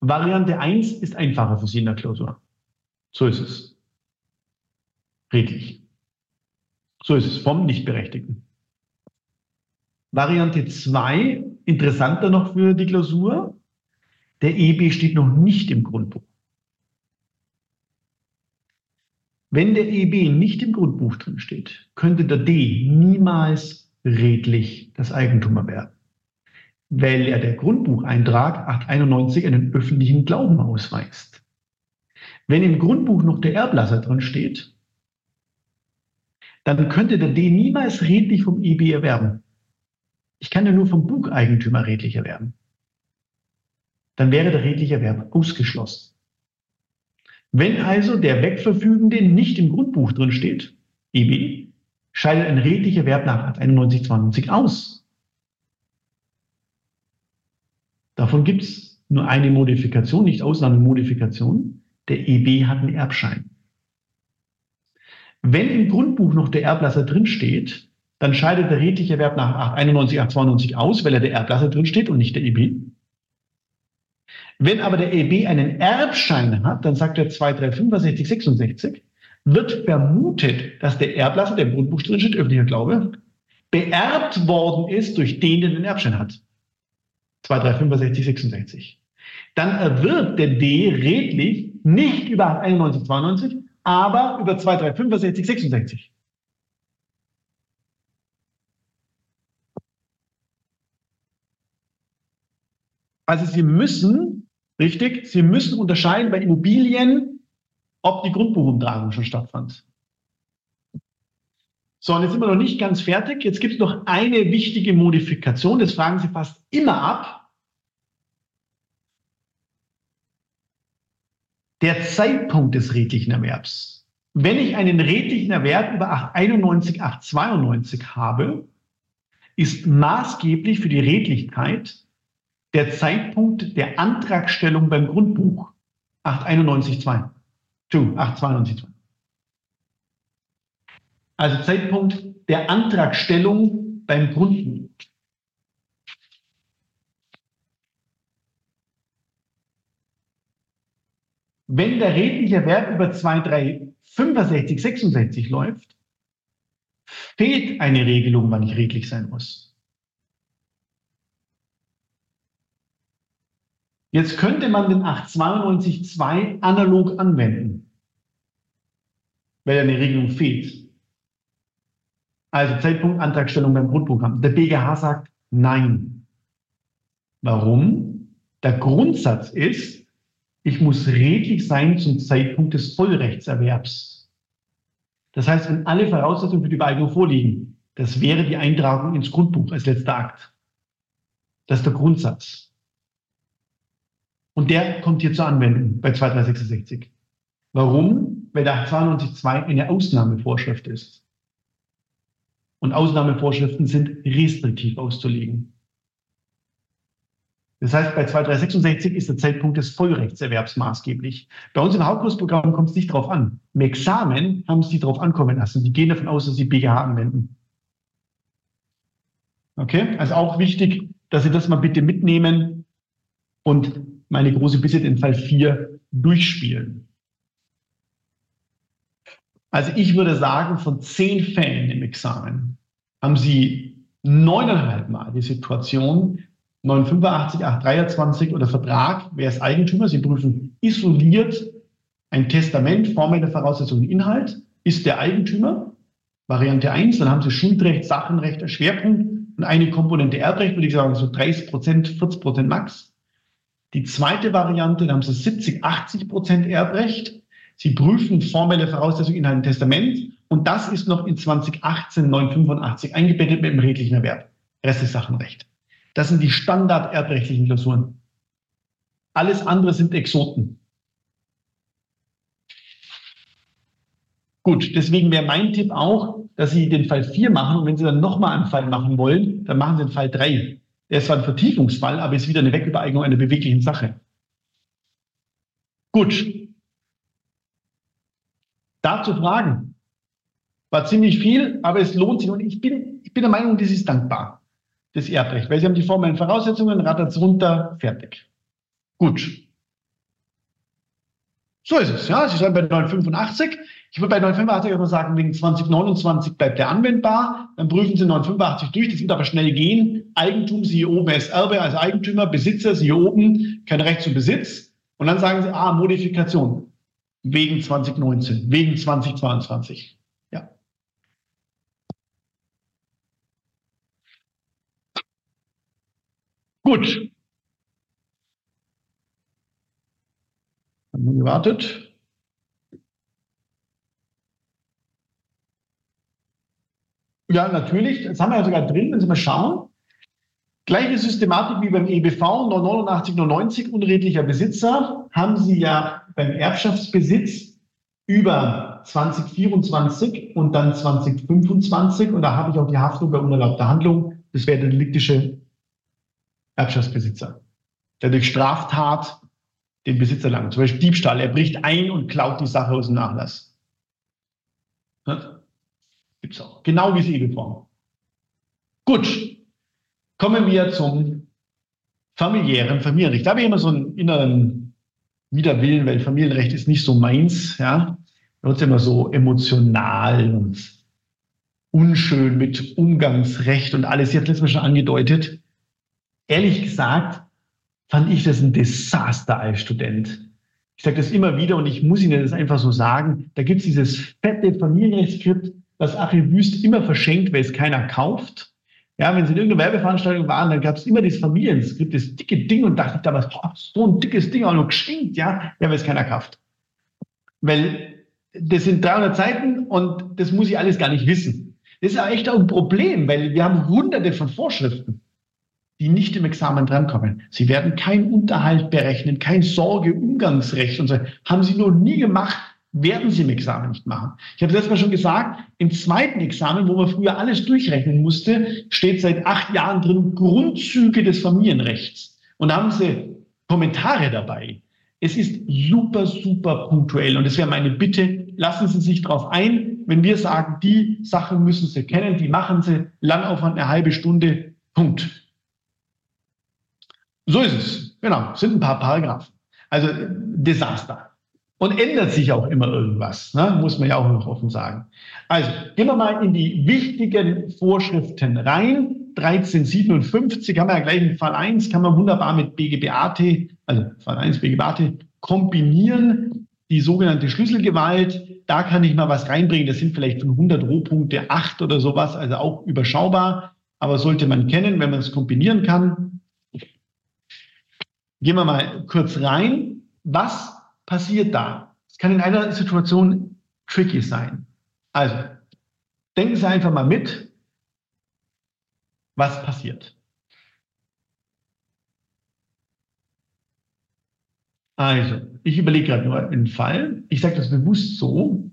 Variante 1 ist einfacher für Sie in der Klausur. So ist es. Redlich. So ist es vom Nichtberechtigten. Variante 2, interessanter noch für die Klausur, der EB steht noch nicht im Grundbuch. Wenn der EB nicht im Grundbuch drin steht, könnte der D niemals redlich das Eigentum erwerben, weil er der Grundbucheintrag 891 einen öffentlichen Glauben ausweist. Wenn im Grundbuch noch der Erblasser drin steht, dann könnte der D niemals redlich vom EB erwerben. Ich kann ja nur vom Bucheigentümer redlich erwerben. Dann wäre der redliche Erwerb ausgeschlossen. Wenn also der Wegverfügende nicht im Grundbuch drin steht, EB, scheidet ein redlicher Erwerb nach 891 aus. Davon gibt es nur eine Modifikation, nicht Ausnahmemodifikation. Der EB hat einen Erbschein. Wenn im Grundbuch noch der Erblasser drinsteht, dann scheidet der redliche Erwerb nach 891, 892 aus, weil er der Erblasser drinsteht und nicht der EB. Wenn aber der EB einen Erbschein hat, dann sagt er 235, 66, wird vermutet, dass der Erblasser, der im Grundbuch drinsteht, öffentlicher Glaube, beerbt worden ist durch den, der den Erbschein hat. 235, 66. Dann erwirbt der D redlich nicht über 891, 92, aber über 2, 3, 65, 66. Also Sie müssen, richtig, Sie müssen unterscheiden bei Immobilien, ob die Grundbuchumtragung schon stattfand. So, und jetzt sind wir noch nicht ganz fertig. Jetzt gibt es noch eine wichtige Modifikation, das fragen Sie fast immer ab. der Zeitpunkt des redlichen Erwerbs. Wenn ich einen redlichen Erwerb über 891, 892 habe, ist maßgeblich für die Redlichkeit der Zeitpunkt der Antragstellung beim Grundbuch 891.2. 892.2. Also Zeitpunkt der Antragstellung beim Grundbuch. Wenn der redliche Wert über 2, 3, 65, 66 läuft, fehlt eine Regelung, wann ich redlich sein muss. Jetzt könnte man den 892.2 analog anwenden, weil eine Regelung fehlt. Also Zeitpunkt Antragstellung beim Grundprogramm. Der BGH sagt nein. Warum? Der Grundsatz ist, ich muss redlich sein zum Zeitpunkt des Vollrechtserwerbs. Das heißt, wenn alle Voraussetzungen für die Übereignung vorliegen, das wäre die Eintragung ins Grundbuch als letzter Akt. Das ist der Grundsatz. Und der kommt hier zur Anwendung bei 2366. Warum? Weil der 92.2 eine Ausnahmevorschrift ist. Und Ausnahmevorschriften sind restriktiv auszulegen. Das heißt, bei 2366 ist der Zeitpunkt des Vollrechtserwerbs maßgeblich. Bei uns im Hauptkursprogramm kommt es nicht darauf an. Im Examen haben sie darauf ankommen lassen. Die gehen davon aus, dass sie BGH anwenden. Okay? Also auch wichtig, dass Sie das mal bitte mitnehmen und meine große Bitte, den Fall 4 durchspielen. Also ich würde sagen, von zehn Fällen im Examen haben Sie neuneinhalb Mal die Situation, 985, 823 oder Vertrag, wer ist Eigentümer? Sie prüfen isoliert ein Testament, formelle Voraussetzungen, Inhalt. Ist der Eigentümer? Variante 1, dann haben Sie Schuldrecht, Sachenrecht Schwerpunkt und eine Komponente Erbrecht, würde ich sagen, so 30 Prozent, 40 Prozent max. Die zweite Variante, dann haben Sie 70, 80 Prozent Erbrecht. Sie prüfen formelle Voraussetzungen, Inhalt, Testament. Und das ist noch in 2018, 985 eingebettet mit dem redlichen Erwerb. Rest ist Sachenrecht. Das sind die standard-erbrechtlichen Klausuren. Alles andere sind Exoten. Gut, deswegen wäre mein Tipp auch, dass Sie den Fall 4 machen und wenn Sie dann nochmal einen Fall machen wollen, dann machen Sie den Fall 3. Der ist zwar ein Vertiefungsfall, aber ist wieder eine Wegübereignung einer beweglichen Sache. Gut. Dazu Fragen. War ziemlich viel, aber es lohnt sich und ich bin, ich bin der Meinung, das ist dankbar das Erbrecht, weil sie haben die formellen Voraussetzungen, rattert es runter, fertig. Gut. So ist es. Ja, Sie sind bei 985. Ich würde bei 985 aber sagen, wegen 2029 bleibt der anwendbar. Dann prüfen Sie 985 durch. Das wird aber schnell gehen. Eigentum, Sie hier oben Erbe, als Eigentümer, Besitzer, Sie hier oben, kein Recht zum Besitz. Und dann sagen Sie, ah, Modifikation. Wegen 2019, wegen 2022. Ja. Gut. Haben wir gewartet. Ja, natürlich. Das haben wir ja sogar drin, wenn Sie mal schauen. Gleiche Systematik wie beim EBV, 989, 99 unredlicher Besitzer, haben Sie ja beim Erbschaftsbesitz über 2024 und dann 2025. Und da habe ich auch die Haftung bei unerlaubter Handlung. Das wäre der deliktische Erbschaftsbesitzer, der durch Straftat den Besitz erlangt. Zum Beispiel Diebstahl. Er bricht ein und klaut die Sache aus dem Nachlass. Gibt es auch. Genau wie sie Eheform. Gut. Kommen wir zum familiären Familienrecht. Da habe ich immer so einen inneren Widerwillen, weil Familienrecht ist nicht so meins. Ja. Da wird immer so emotional und unschön mit Umgangsrecht und alles. Sie hat letztes Mal schon angedeutet. Ehrlich gesagt, fand ich das ein Desaster als Student. Ich sage das immer wieder und ich muss Ihnen das einfach so sagen. Da gibt es dieses fette Familienrechtsskript, was Achim Wüst immer verschenkt, weil es keiner kauft. Ja, wenn Sie in irgendeiner Werbeveranstaltung waren, dann gab es immer dieses Familienskript, das dicke Ding und dachte ich damals, boah, so ein dickes Ding auch noch geschenkt, ja, ja, weil es keiner kauft. Weil das sind 300 Seiten und das muss ich alles gar nicht wissen. Das ist aber echt auch ein Problem, weil wir haben hunderte von Vorschriften die nicht im Examen drankommen. Sie werden keinen Unterhalt berechnen, kein Sorge-Umgangsrecht und so. Haben Sie noch nie gemacht, werden Sie im Examen nicht machen. Ich habe letztes Mal schon gesagt, im zweiten Examen, wo man früher alles durchrechnen musste, steht seit acht Jahren drin Grundzüge des Familienrechts. Und da haben Sie Kommentare dabei. Es ist super, super punktuell. Und es wäre meine Bitte, lassen Sie sich darauf ein, wenn wir sagen, die Sachen müssen Sie kennen, die machen Sie, Langaufwand eine halbe Stunde, Punkt. So ist es. Genau. Sind ein paar Paragraphen. Also Desaster. Und ändert sich auch immer irgendwas, ne? muss man ja auch noch offen sagen. Also gehen wir mal in die wichtigen Vorschriften rein. 1357 haben wir ja gleich in Fall 1, kann man wunderbar mit BGBAT, also Fall 1 BGBAT, kombinieren. Die sogenannte Schlüsselgewalt, da kann ich mal was reinbringen. Das sind vielleicht von 100 Rohpunkte 8 oder sowas, also auch überschaubar. Aber sollte man kennen, wenn man es kombinieren kann. Gehen wir mal kurz rein. Was passiert da? Es kann in einer Situation tricky sein. Also, denken Sie einfach mal mit, was passiert. Also, ich überlege gerade nur einen Fall. Ich sage das bewusst so.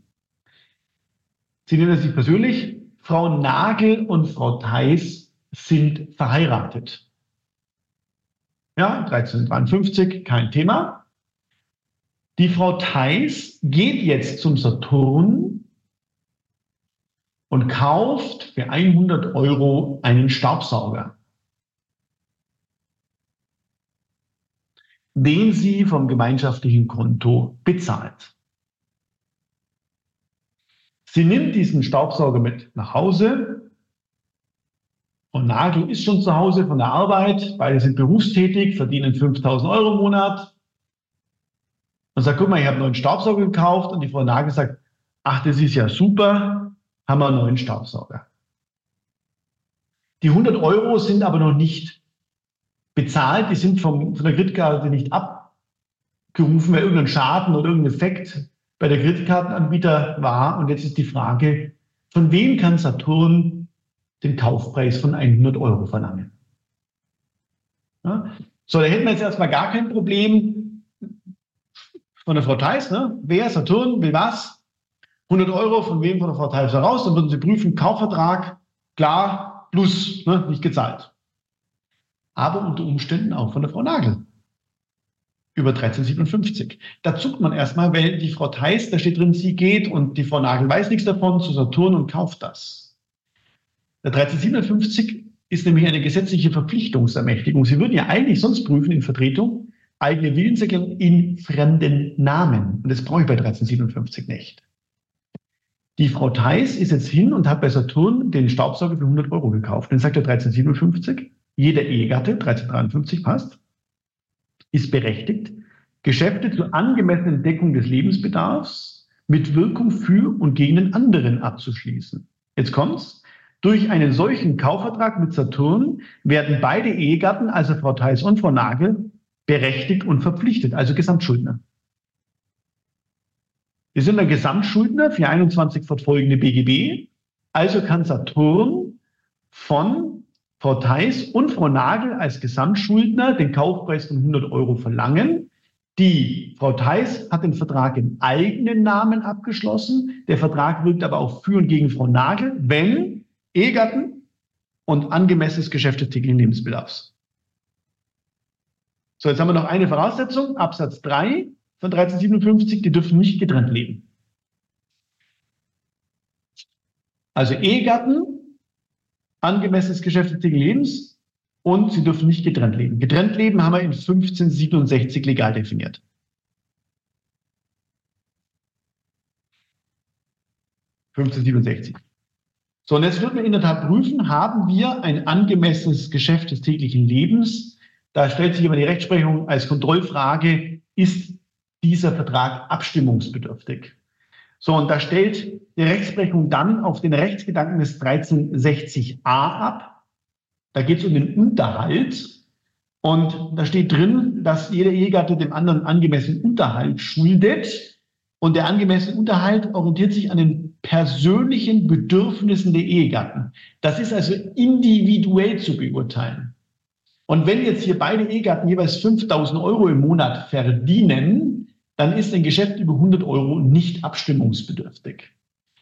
Sie nennen es sich persönlich. Frau Nagel und Frau Theis sind verheiratet. Ja, 1353, kein Thema. Die Frau Theis geht jetzt zum Saturn und kauft für 100 Euro einen Staubsauger, den sie vom gemeinschaftlichen Konto bezahlt. Sie nimmt diesen Staubsauger mit nach Hause und Nagel ist schon zu Hause von der Arbeit, beide sind berufstätig, verdienen 5000 Euro im Monat. Und sagt, guck mal, ich habe einen neuen Staubsauger gekauft. Und die Frau Nagel sagt, ach, das ist ja super, haben wir einen neuen Staubsauger. Die 100 Euro sind aber noch nicht bezahlt, die sind vom, von der Kreditkarte nicht abgerufen, weil irgendein Schaden oder irgendein Effekt bei der Kreditkartenanbieter war. Und jetzt ist die Frage, von wem kann Saturn den Kaufpreis von 100 Euro verlangen. Ja? So, da hätten wir jetzt erstmal gar kein Problem von der Frau Theis. Ne? Wer, Saturn, will was? 100 Euro von wem von der Frau Theis heraus? Dann würden Sie prüfen, Kaufvertrag, klar, plus, ne? nicht gezahlt. Aber unter Umständen auch von der Frau Nagel. Über 1357. Da zuckt man erstmal, weil die Frau Theis, da steht drin, sie geht und die Frau Nagel weiß nichts davon, zu Saturn und kauft das. Der 1357 ist nämlich eine gesetzliche Verpflichtungsermächtigung. Sie würden ja eigentlich sonst prüfen in Vertretung, eigene Willenserklärung in fremden Namen. Und das brauche ich bei 1357 nicht. Die Frau Theis ist jetzt hin und hat bei Saturn den Staubsauger für 100 Euro gekauft. Dann sagt er 1357, jeder Ehegatte, 1353 passt, ist berechtigt, Geschäfte zur angemessenen Deckung des Lebensbedarfs mit Wirkung für und gegen den anderen abzuschließen. Jetzt kommt's. Durch einen solchen Kaufvertrag mit Saturn werden beide Ehegatten, also Frau Theis und Frau Nagel, berechtigt und verpflichtet, also Gesamtschuldner. Wir sind der Gesamtschuldner für 21 fortfolgende BGB. Also kann Saturn von Frau Theis und Frau Nagel als Gesamtschuldner den Kaufpreis von 100 Euro verlangen. Die Frau Theis hat den Vertrag im eigenen Namen abgeschlossen. Der Vertrag wirkt aber auch für und gegen Frau Nagel, wenn Ehegatten und angemessenes Geschäft des täglichen Lebensbedarfs. So, jetzt haben wir noch eine Voraussetzung, Absatz 3 von 1357, die dürfen nicht getrennt leben. Also Ehegatten, angemessenes Geschäft des täglichen Lebens, und sie dürfen nicht getrennt leben. Getrennt leben haben wir in 1567 legal definiert. So, und jetzt wird man in der Tat prüfen, haben wir ein angemessenes Geschäft des täglichen Lebens? Da stellt sich immer die Rechtsprechung als Kontrollfrage, ist dieser Vertrag abstimmungsbedürftig? So, und da stellt die Rechtsprechung dann auf den Rechtsgedanken des 1360a ab. Da geht es um den Unterhalt. Und da steht drin, dass jeder Ehegatte dem anderen angemessenen Unterhalt schuldet. Und der angemessene Unterhalt orientiert sich an den persönlichen Bedürfnissen der Ehegatten. Das ist also individuell zu beurteilen. Und wenn jetzt hier beide Ehegatten jeweils 5000 Euro im Monat verdienen, dann ist ein Geschäft über 100 Euro nicht abstimmungsbedürftig.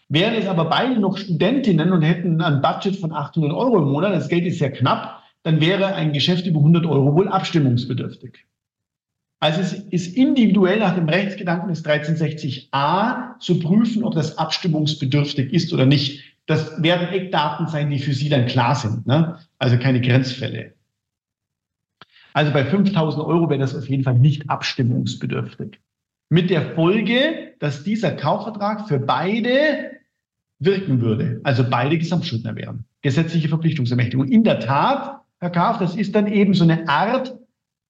Wären es aber beide noch Studentinnen und hätten ein Budget von 800 Euro im Monat, das Geld ist sehr knapp, dann wäre ein Geschäft über 100 Euro wohl abstimmungsbedürftig. Also es ist individuell nach dem Rechtsgedanken des 1360a zu prüfen, ob das abstimmungsbedürftig ist oder nicht. Das werden Eckdaten sein, die für Sie dann klar sind, ne? also keine Grenzfälle. Also bei 5000 Euro wäre das auf jeden Fall nicht abstimmungsbedürftig. Mit der Folge, dass dieser Kaufvertrag für beide wirken würde. Also beide Gesamtschuldner wären. Gesetzliche Verpflichtungsermächtigung. In der Tat, Herr Kauf, das ist dann eben so eine Art,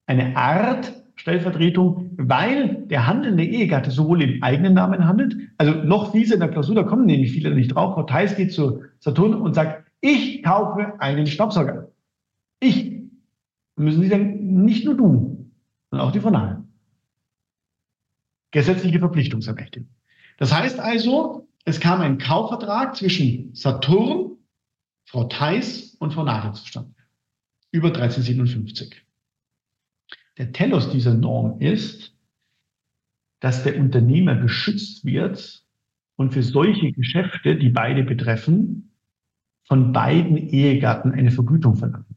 eine Art Stellvertretung, weil der handelnde Ehegatte sowohl im eigenen Namen handelt, also noch diese in der Klausur, da kommen nämlich viele nicht drauf. Frau Theis geht zu Saturn und sagt, ich kaufe einen Staubsauger. Ich. Müssen Sie sagen, nicht nur du, sondern auch die Frau Nahe. Gesetzliche Verpflichtungsermächtigung. Das heißt also, es kam ein Kaufvertrag zwischen Saturn, Frau Theis und Frau Nagel zustande. Über 1357. Der Telos dieser Norm ist, dass der Unternehmer geschützt wird und für solche Geschäfte, die beide betreffen, von beiden Ehegatten eine Vergütung verlangen kann.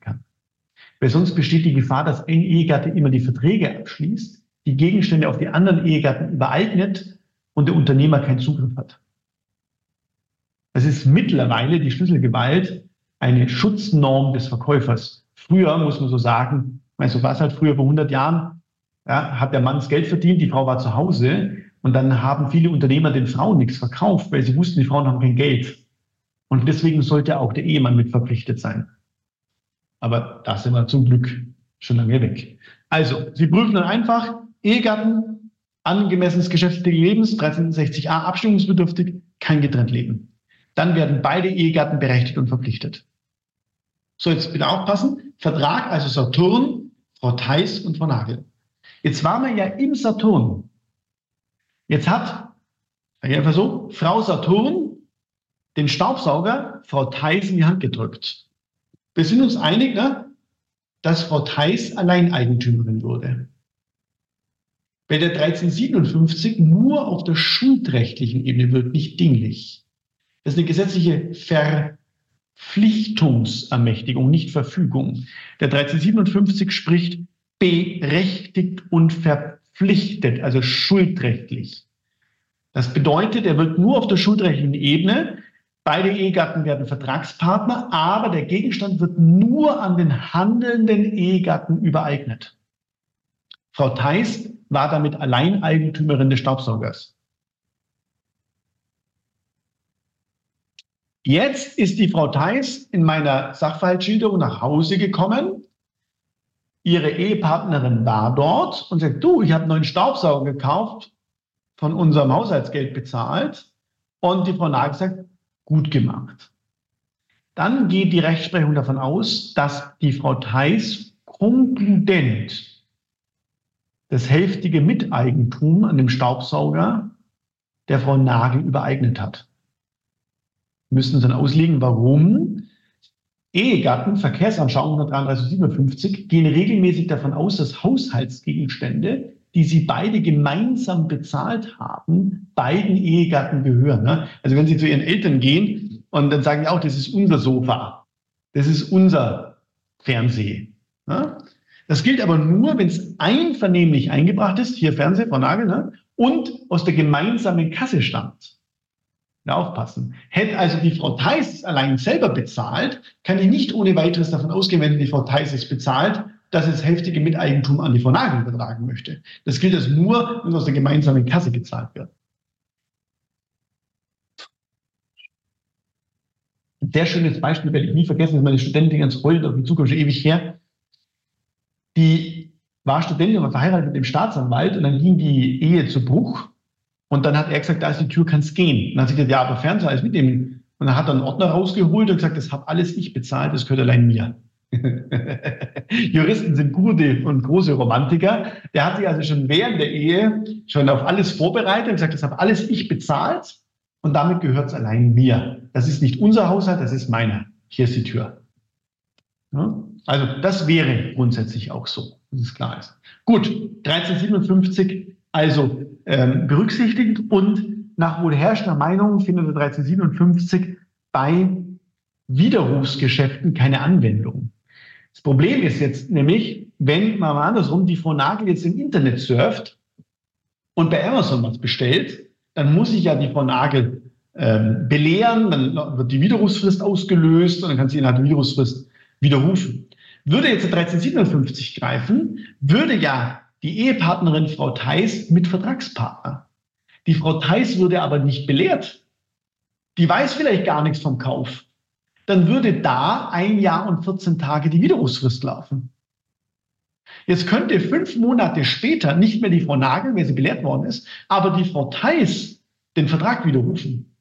Weil sonst besteht die Gefahr, dass ein Ehegatte immer die Verträge abschließt, die Gegenstände auf die anderen Ehegatten übereignet und der Unternehmer keinen Zugriff hat. Das ist mittlerweile die Schlüsselgewalt eine Schutznorm des Verkäufers. Früher muss man so sagen, du, was halt früher vor 100 Jahren, ja, hat der Mann das Geld verdient, die Frau war zu Hause und dann haben viele Unternehmer den Frauen nichts verkauft, weil sie wussten, die Frauen haben kein Geld. Und deswegen sollte auch der Ehemann mit verpflichtet sein. Aber da sind wir zum Glück schon lange weg. Also, Sie prüfen dann einfach Ehegatten, angemessenes geschäftliches Lebens, 1360a, abstimmungsbedürftig, kein getrennt Leben dann werden beide Ehegatten berechtigt und verpflichtet. So, jetzt bitte aufpassen. Vertrag, also Saturn, Frau Theis und Frau Nagel. Jetzt waren wir ja im Saturn. Jetzt hat, einfach so, Frau Saturn den Staubsauger Frau Theis in die Hand gedrückt. Wir sind uns einig, ne, dass Frau Theis Alleineigentümerin wurde. Bei der 1357 nur auf der schuldrechtlichen Ebene wird, nicht dinglich. Das ist eine gesetzliche Verpflichtungsermächtigung, nicht Verfügung. Der 1357 spricht berechtigt und verpflichtet, also schuldrechtlich. Das bedeutet, er wird nur auf der schuldrechtlichen Ebene, beide Ehegatten werden Vertragspartner, aber der Gegenstand wird nur an den handelnden Ehegatten übereignet. Frau Theis war damit Alleineigentümerin des Staubsaugers. Jetzt ist die Frau Theis in meiner Sachverhaltsschilderung nach Hause gekommen. Ihre Ehepartnerin war dort und sagt, du, ich habe einen neuen Staubsauger gekauft, von unserem Haushaltsgeld bezahlt. Und die Frau Nagel sagt, gut gemacht. Dann geht die Rechtsprechung davon aus, dass die Frau Theis konkludent das hälftige Miteigentum an dem Staubsauger der Frau Nagel übereignet hat. Müssen Sie dann auslegen, warum? Ehegatten, Verkehrsanschauung 133-57, gehen regelmäßig davon aus, dass Haushaltsgegenstände, die sie beide gemeinsam bezahlt haben, beiden Ehegatten gehören. Ne? Also wenn Sie zu Ihren Eltern gehen und dann sagen die auch, das ist unser Sofa, das ist unser Fernseh. Ne? Das gilt aber nur, wenn es einvernehmlich eingebracht ist, hier Fernseher, Frau Nagel, ne? und aus der gemeinsamen Kasse stammt. Ja, aufpassen. Hätte also die Frau Theis allein selber bezahlt, kann ich nicht ohne weiteres davon ausgehen, wenn die Frau Theis es bezahlt, dass es heftige Miteigentum an die Nagel übertragen möchte. Das gilt also nur, wenn es aus der gemeinsamen Kasse gezahlt wird. Ein sehr schönes Beispiel werde ich nie vergessen, ist meine Studentin ganz heult auf die Zukunft schon ewig her die war Studentin und verheiratet mit dem Staatsanwalt und dann ging die Ehe zu Bruch. Und dann hat er gesagt, da ist die Tür, kannst gehen. Und dann hat sie gesagt, ja, aber Fernseher alles mitnehmen. Und dann hat er einen Ordner rausgeholt und gesagt, das habe alles ich bezahlt, das gehört allein mir. Juristen sind gute und große Romantiker. Der hat sich also schon während der Ehe schon auf alles vorbereitet und gesagt, das habe alles ich bezahlt und damit gehört es allein mir. Das ist nicht unser Haushalt, das ist meiner. Hier ist die Tür. Also das wäre grundsätzlich auch so, dass es klar ist. Gut, 1357 also ähm, berücksichtigt und nach wohl herrschender Meinung findet 1357 bei Widerrufsgeschäften keine Anwendung. Das Problem ist jetzt nämlich, wenn mal andersrum die Frau Nagel jetzt im Internet surft und bei Amazon was bestellt, dann muss ich ja die Frau Nagel ähm, belehren, dann wird die Widerrufsfrist ausgelöst und dann kann sie innerhalb der Widerrufsfrist widerrufen. Würde jetzt 1357 greifen, würde ja die Ehepartnerin Frau Theis mit Vertragspartner. Die Frau Theis würde aber nicht belehrt. Die weiß vielleicht gar nichts vom Kauf. Dann würde da ein Jahr und 14 Tage die Widerrufsfrist laufen. Jetzt könnte fünf Monate später nicht mehr die Frau Nagel, wer sie belehrt worden ist, aber die Frau Theis den Vertrag widerrufen.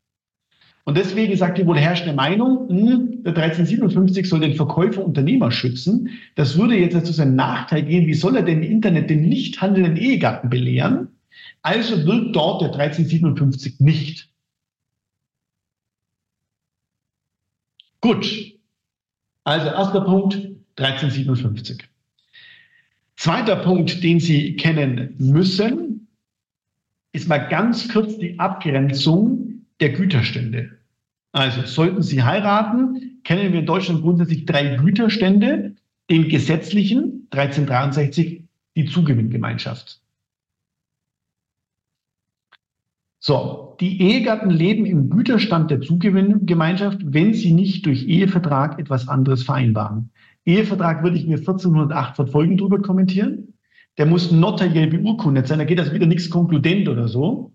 Und deswegen sagt die wohl herrschende Meinung, hm, der 1357 soll den Verkäufer Unternehmer schützen. Das würde jetzt zu seinem Nachteil gehen. Wie soll er denn im Internet den nicht handelnden Ehegatten belehren? Also wirkt dort der 1357 nicht. Gut. Also erster Punkt 1357. Zweiter Punkt, den Sie kennen müssen, ist mal ganz kurz die Abgrenzung der Güterstände. Also sollten Sie heiraten, kennen wir in Deutschland grundsätzlich drei Güterstände, den gesetzlichen 1363 die Zugewinngemeinschaft. So, die Ehegatten leben im Güterstand der Zugewinngemeinschaft, wenn sie nicht durch Ehevertrag etwas anderes vereinbaren. Ehevertrag würde ich mir 1408 verfolgend drüber kommentieren. Der muss notariell beurkundet sein, da geht das wieder nichts konkludent oder so.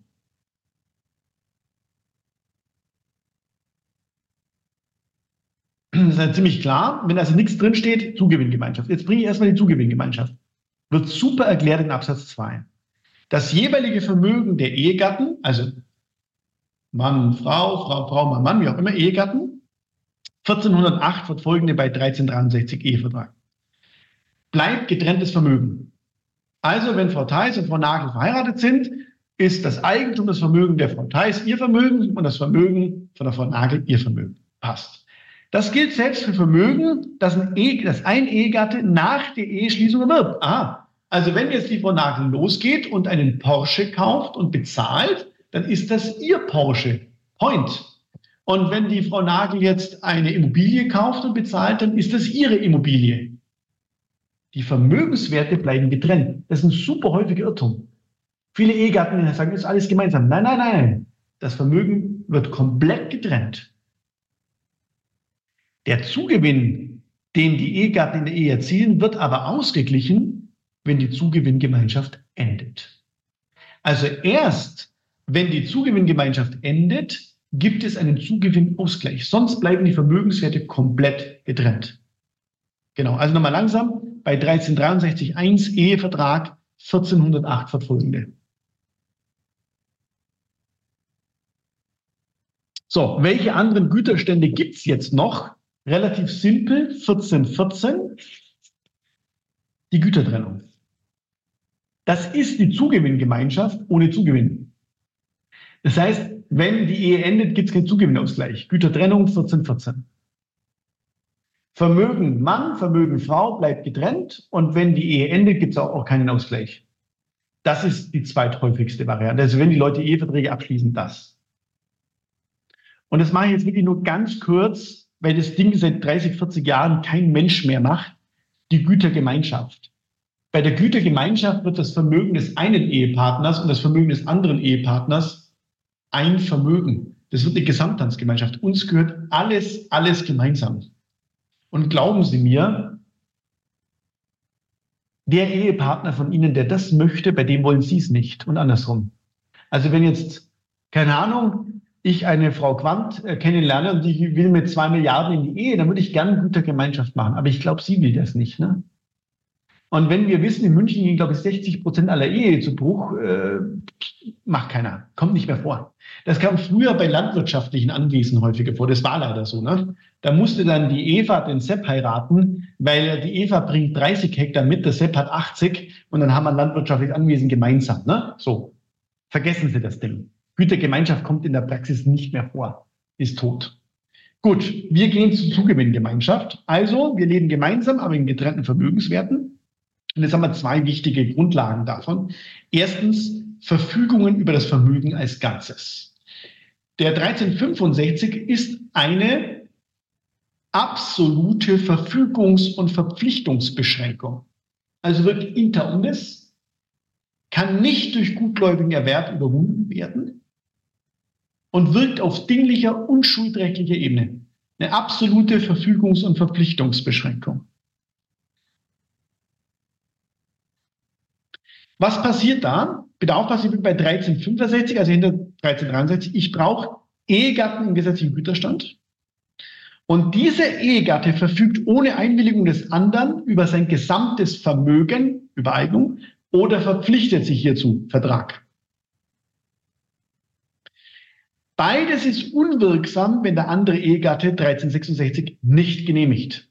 Das ist ja ziemlich klar. Wenn also nichts drinsteht, Zugewinngemeinschaft. Jetzt bringe ich erstmal die Zugewinngemeinschaft. Wird super erklärt in Absatz 2. Das jeweilige Vermögen der Ehegatten, also Mann, Frau, Frau, Frau, Mann, Mann, wie auch immer, Ehegatten, 1408 wird folgende bei 1363 Ehevertrag. Bleibt getrenntes Vermögen. Also, wenn Frau Theis und Frau Nagel verheiratet sind, ist das Eigentum, das Vermögen der Frau Theis ihr Vermögen und das Vermögen von der Frau Nagel ihr Vermögen. Passt. Das gilt selbst für Vermögen, das ein, e das ein Ehegatte nach der Eheschließung erwirbt. Ah, also wenn jetzt die Frau Nagel losgeht und einen Porsche kauft und bezahlt, dann ist das ihr Porsche. Point. Und wenn die Frau Nagel jetzt eine Immobilie kauft und bezahlt, dann ist das ihre Immobilie. Die Vermögenswerte bleiben getrennt. Das ist ein super häufiger Irrtum. Viele Ehegatten sagen, das ist alles gemeinsam. Nein, nein, nein. Das Vermögen wird komplett getrennt. Der Zugewinn, den die Ehegatten in der Ehe erzielen, wird aber ausgeglichen wenn die Zugewinngemeinschaft endet. Also erst, wenn die Zugewinngemeinschaft endet, gibt es einen Zugewinnausgleich. Sonst bleiben die Vermögenswerte komplett getrennt. Genau, also nochmal langsam. Bei 1363.1 Ehevertrag 1408 verfolgende. So, welche anderen Güterstände gibt es jetzt noch? Relativ simpel, 1414, die Gütertrennung. Das ist die Zugewinngemeinschaft ohne Zugewinn. Das heißt, wenn die Ehe endet, gibt es keinen Zugewinnausgleich. Gütertrennung 1414. Vermögen Mann, Vermögen Frau bleibt getrennt und wenn die Ehe endet, gibt es auch, auch keinen Ausgleich. Das ist die zweithäufigste Variante. Also wenn die Leute Eheverträge abschließen, das. Und das mache ich jetzt wirklich nur ganz kurz, weil das Ding seit 30, 40 Jahren kein Mensch mehr macht, die Gütergemeinschaft. Bei der Gütergemeinschaft wird das Vermögen des einen Ehepartners und das Vermögen des anderen Ehepartners ein Vermögen. Das wird eine Gesamthandsgemeinschaft. Uns gehört alles, alles gemeinsam. Und glauben Sie mir, der Ehepartner von Ihnen, der das möchte, bei dem wollen Sie es nicht und andersrum. Also wenn jetzt, keine Ahnung, ich eine Frau Quandt äh, kennenlerne und die will mit zwei Milliarden in die Ehe, dann würde ich gerne gute Gemeinschaft machen. Aber ich glaube, sie will das nicht. Ne? Und wenn wir wissen, in München gehen, glaube ich, 60 Prozent aller Ehe zu Bruch, äh, macht keiner, kommt nicht mehr vor. Das kam früher bei landwirtschaftlichen Anwesen häufiger vor. Das war leider so. Ne? Da musste dann die Eva den Sepp heiraten, weil die Eva bringt 30 Hektar mit, der Sepp hat 80 und dann haben wir ein landwirtschaftliches Anwesen gemeinsam. Ne? So, vergessen Sie das Ding. Gütergemeinschaft kommt in der Praxis nicht mehr vor, ist tot. Gut, wir gehen zur Zugewinngemeinschaft. Also, wir leben gemeinsam, aber in getrennten Vermögenswerten. Und jetzt haben wir zwei wichtige Grundlagen davon. Erstens, Verfügungen über das Vermögen als Ganzes. Der 1365 ist eine absolute Verfügungs- und Verpflichtungsbeschränkung. Also wird inter omnes, kann nicht durch gutgläubigen Erwerb überwunden werden und wirkt auf dinglicher und schuldrechtlicher Ebene. Eine absolute Verfügungs- und Verpflichtungsbeschränkung. Was passiert da? Bitte aufpassen, bei 1365, also hinter 1363, ich brauche Ehegatten im gesetzlichen Güterstand. Und dieser Ehegatte verfügt ohne Einwilligung des anderen über sein gesamtes Vermögen, Übereignung, oder verpflichtet sich hierzu, Vertrag. Beides ist unwirksam, wenn der andere Ehegatte 1366 nicht genehmigt.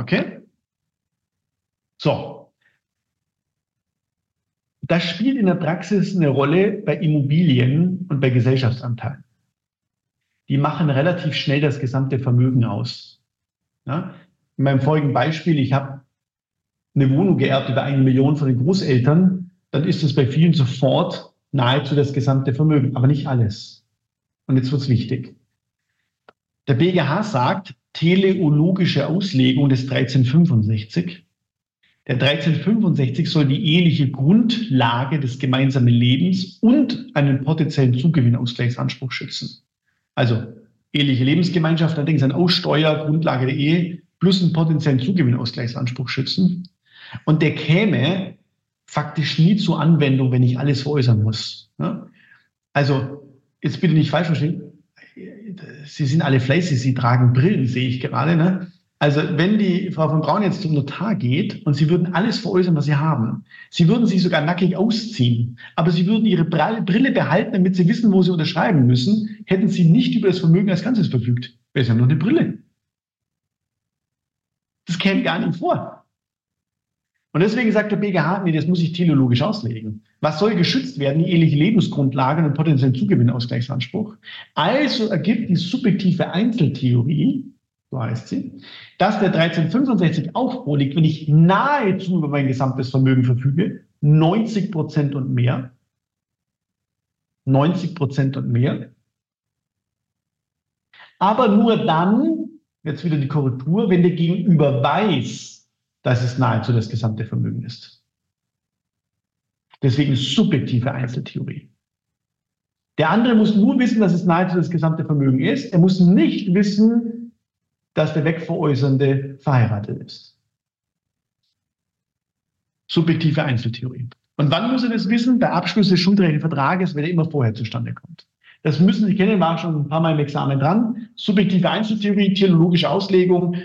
Okay? So. Das spielt in der Praxis eine Rolle bei Immobilien und bei Gesellschaftsanteilen. Die machen relativ schnell das gesamte Vermögen aus. Ja? in meinem folgenden Beispiel, ich habe eine Wohnung geerbt über eine Million von den Großeltern, dann ist es bei vielen sofort nahezu das gesamte Vermögen, aber nicht alles. Und jetzt wird es wichtig. Der BGH sagt, teleologische Auslegung des 1365. Der 1365 soll die eheliche Grundlage des gemeinsamen Lebens und einen potenziellen Zugewinnausgleichsanspruch schützen. Also eheliche Lebensgemeinschaft, allerdings ein Aussteuer, Grundlage der Ehe, plus einen potenziellen Zugewinnausgleichsanspruch schützen. Und der käme faktisch nie zur Anwendung, wenn ich alles veräußern muss. Also, jetzt bitte nicht falsch verstehen. Sie sind alle fleißig, Sie tragen Brillen, sehe ich gerade. Ne? Also, wenn die Frau von Braun jetzt zum Notar geht und Sie würden alles veräußern, was Sie haben, Sie würden sich sogar nackig ausziehen, aber Sie würden Ihre Brille behalten, damit Sie wissen, wo Sie unterschreiben müssen, hätten Sie nicht über das Vermögen als Ganzes verfügt. Wäre es ja nur eine Brille. Das käme gar nicht vor. Und deswegen sagt der BGH, nee, das muss ich teleologisch auslegen. Was soll geschützt werden? Die eheliche Lebensgrundlage und potenziellen Zugewinnausgleichsanspruch. Also ergibt die subjektive Einzeltheorie, so heißt sie, dass der 1365 auch vorliegt, wenn ich nahezu über mein gesamtes Vermögen verfüge, 90 Prozent und mehr. 90 Prozent und mehr. Aber nur dann, jetzt wieder die Korrektur, wenn der Gegenüber weiß, dass es nahezu das gesamte Vermögen ist. Deswegen subjektive Einzeltheorie. Der andere muss nur wissen, dass es nahezu das gesamte Vermögen ist. Er muss nicht wissen, dass der Wegveräußernde verheiratet ist. Subjektive Einzeltheorie. Und wann muss er das wissen? Bei Abschluss des schuldrechtlichen Vertrages, wenn er immer vorher zustande kommt. Das müssen Sie kennen, war schon ein paar Mal im Examen dran. Subjektive Einzeltheorie, theologische Auslegung,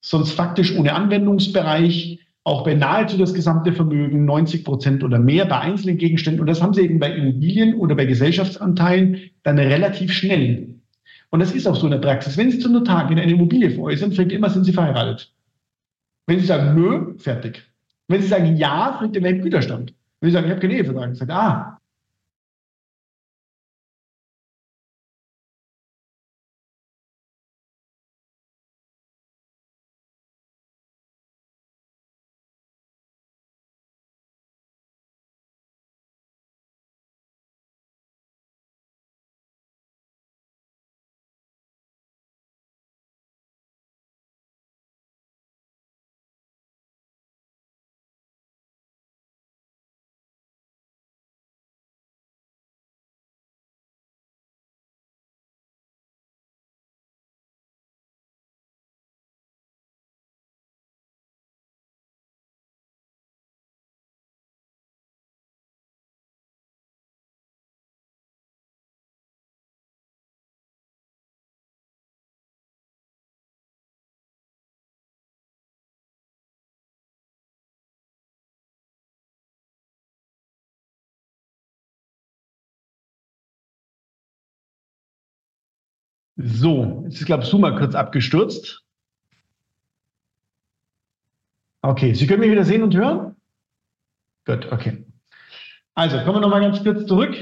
sonst faktisch ohne Anwendungsbereich, auch bei nahezu das gesamte Vermögen, 90 Prozent oder mehr bei einzelnen Gegenständen. Und das haben Sie eben bei Immobilien oder bei Gesellschaftsanteilen dann relativ schnell. Und das ist auch so in der Praxis. Wenn Sie zum Notar in eine Immobilie veräußern, fragt immer, sind Sie verheiratet? Wenn Sie sagen, nö, fertig. Wenn Sie sagen, ja, fragt er, welchen Güterstand? Wenn Sie sagen, ich habe keinen Ehevertrag, sagt ah, So, jetzt ist, glaube ich, Zoom mal kurz abgestürzt. Okay, Sie können mich wieder sehen und hören? Gut, okay. Also, kommen wir nochmal ganz kurz zurück.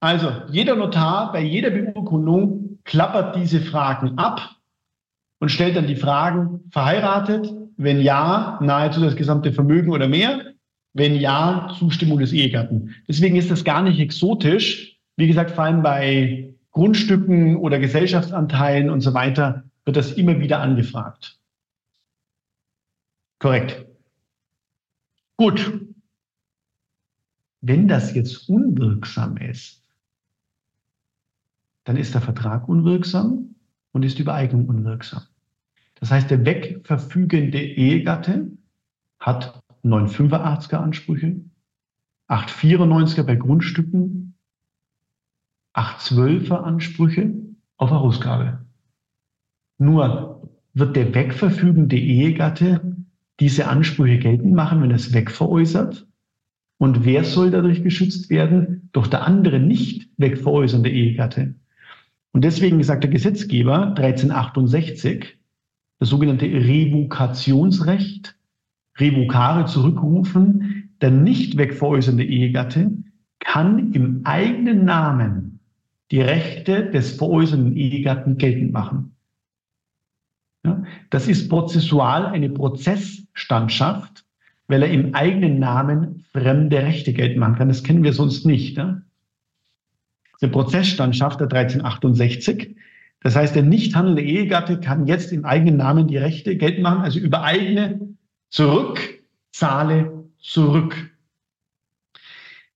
Also, jeder Notar bei jeder Beurkundung klappert diese Fragen ab und stellt dann die Fragen, verheiratet? Wenn ja, nahezu das gesamte Vermögen oder mehr? Wenn ja, Zustimmung des Ehegatten. Deswegen ist das gar nicht exotisch. Wie gesagt, vor allem bei Grundstücken oder Gesellschaftsanteilen und so weiter wird das immer wieder angefragt. Korrekt. Gut. Wenn das jetzt unwirksam ist, dann ist der Vertrag unwirksam und ist die Übereignung unwirksam. Das heißt, der wegverfügende Ehegatte hat 985er Ansprüche, 894er bei Grundstücken 812er Ansprüche auf Herausgabe. Nur wird der wegverfügende Ehegatte diese Ansprüche geltend machen, wenn er es wegveräußert? Und wer soll dadurch geschützt werden? Doch der andere nicht wegveräußernde Ehegatte. Und deswegen sagt der Gesetzgeber 1368, das sogenannte Revokationsrecht, revokare zurückrufen, der nicht wegveräußernde Ehegatte kann im eigenen Namen die Rechte des veräußernden Ehegatten geltend machen. Ja, das ist prozessual eine Prozessstandschaft, weil er im eigenen Namen fremde Rechte geltend machen kann. Das kennen wir sonst nicht. Ja? eine Prozessstandschaft der 1368. Das heißt, der nicht handelnde Ehegatte kann jetzt im eigenen Namen die Rechte geltend machen, also über eigene zurück, zahle zurück.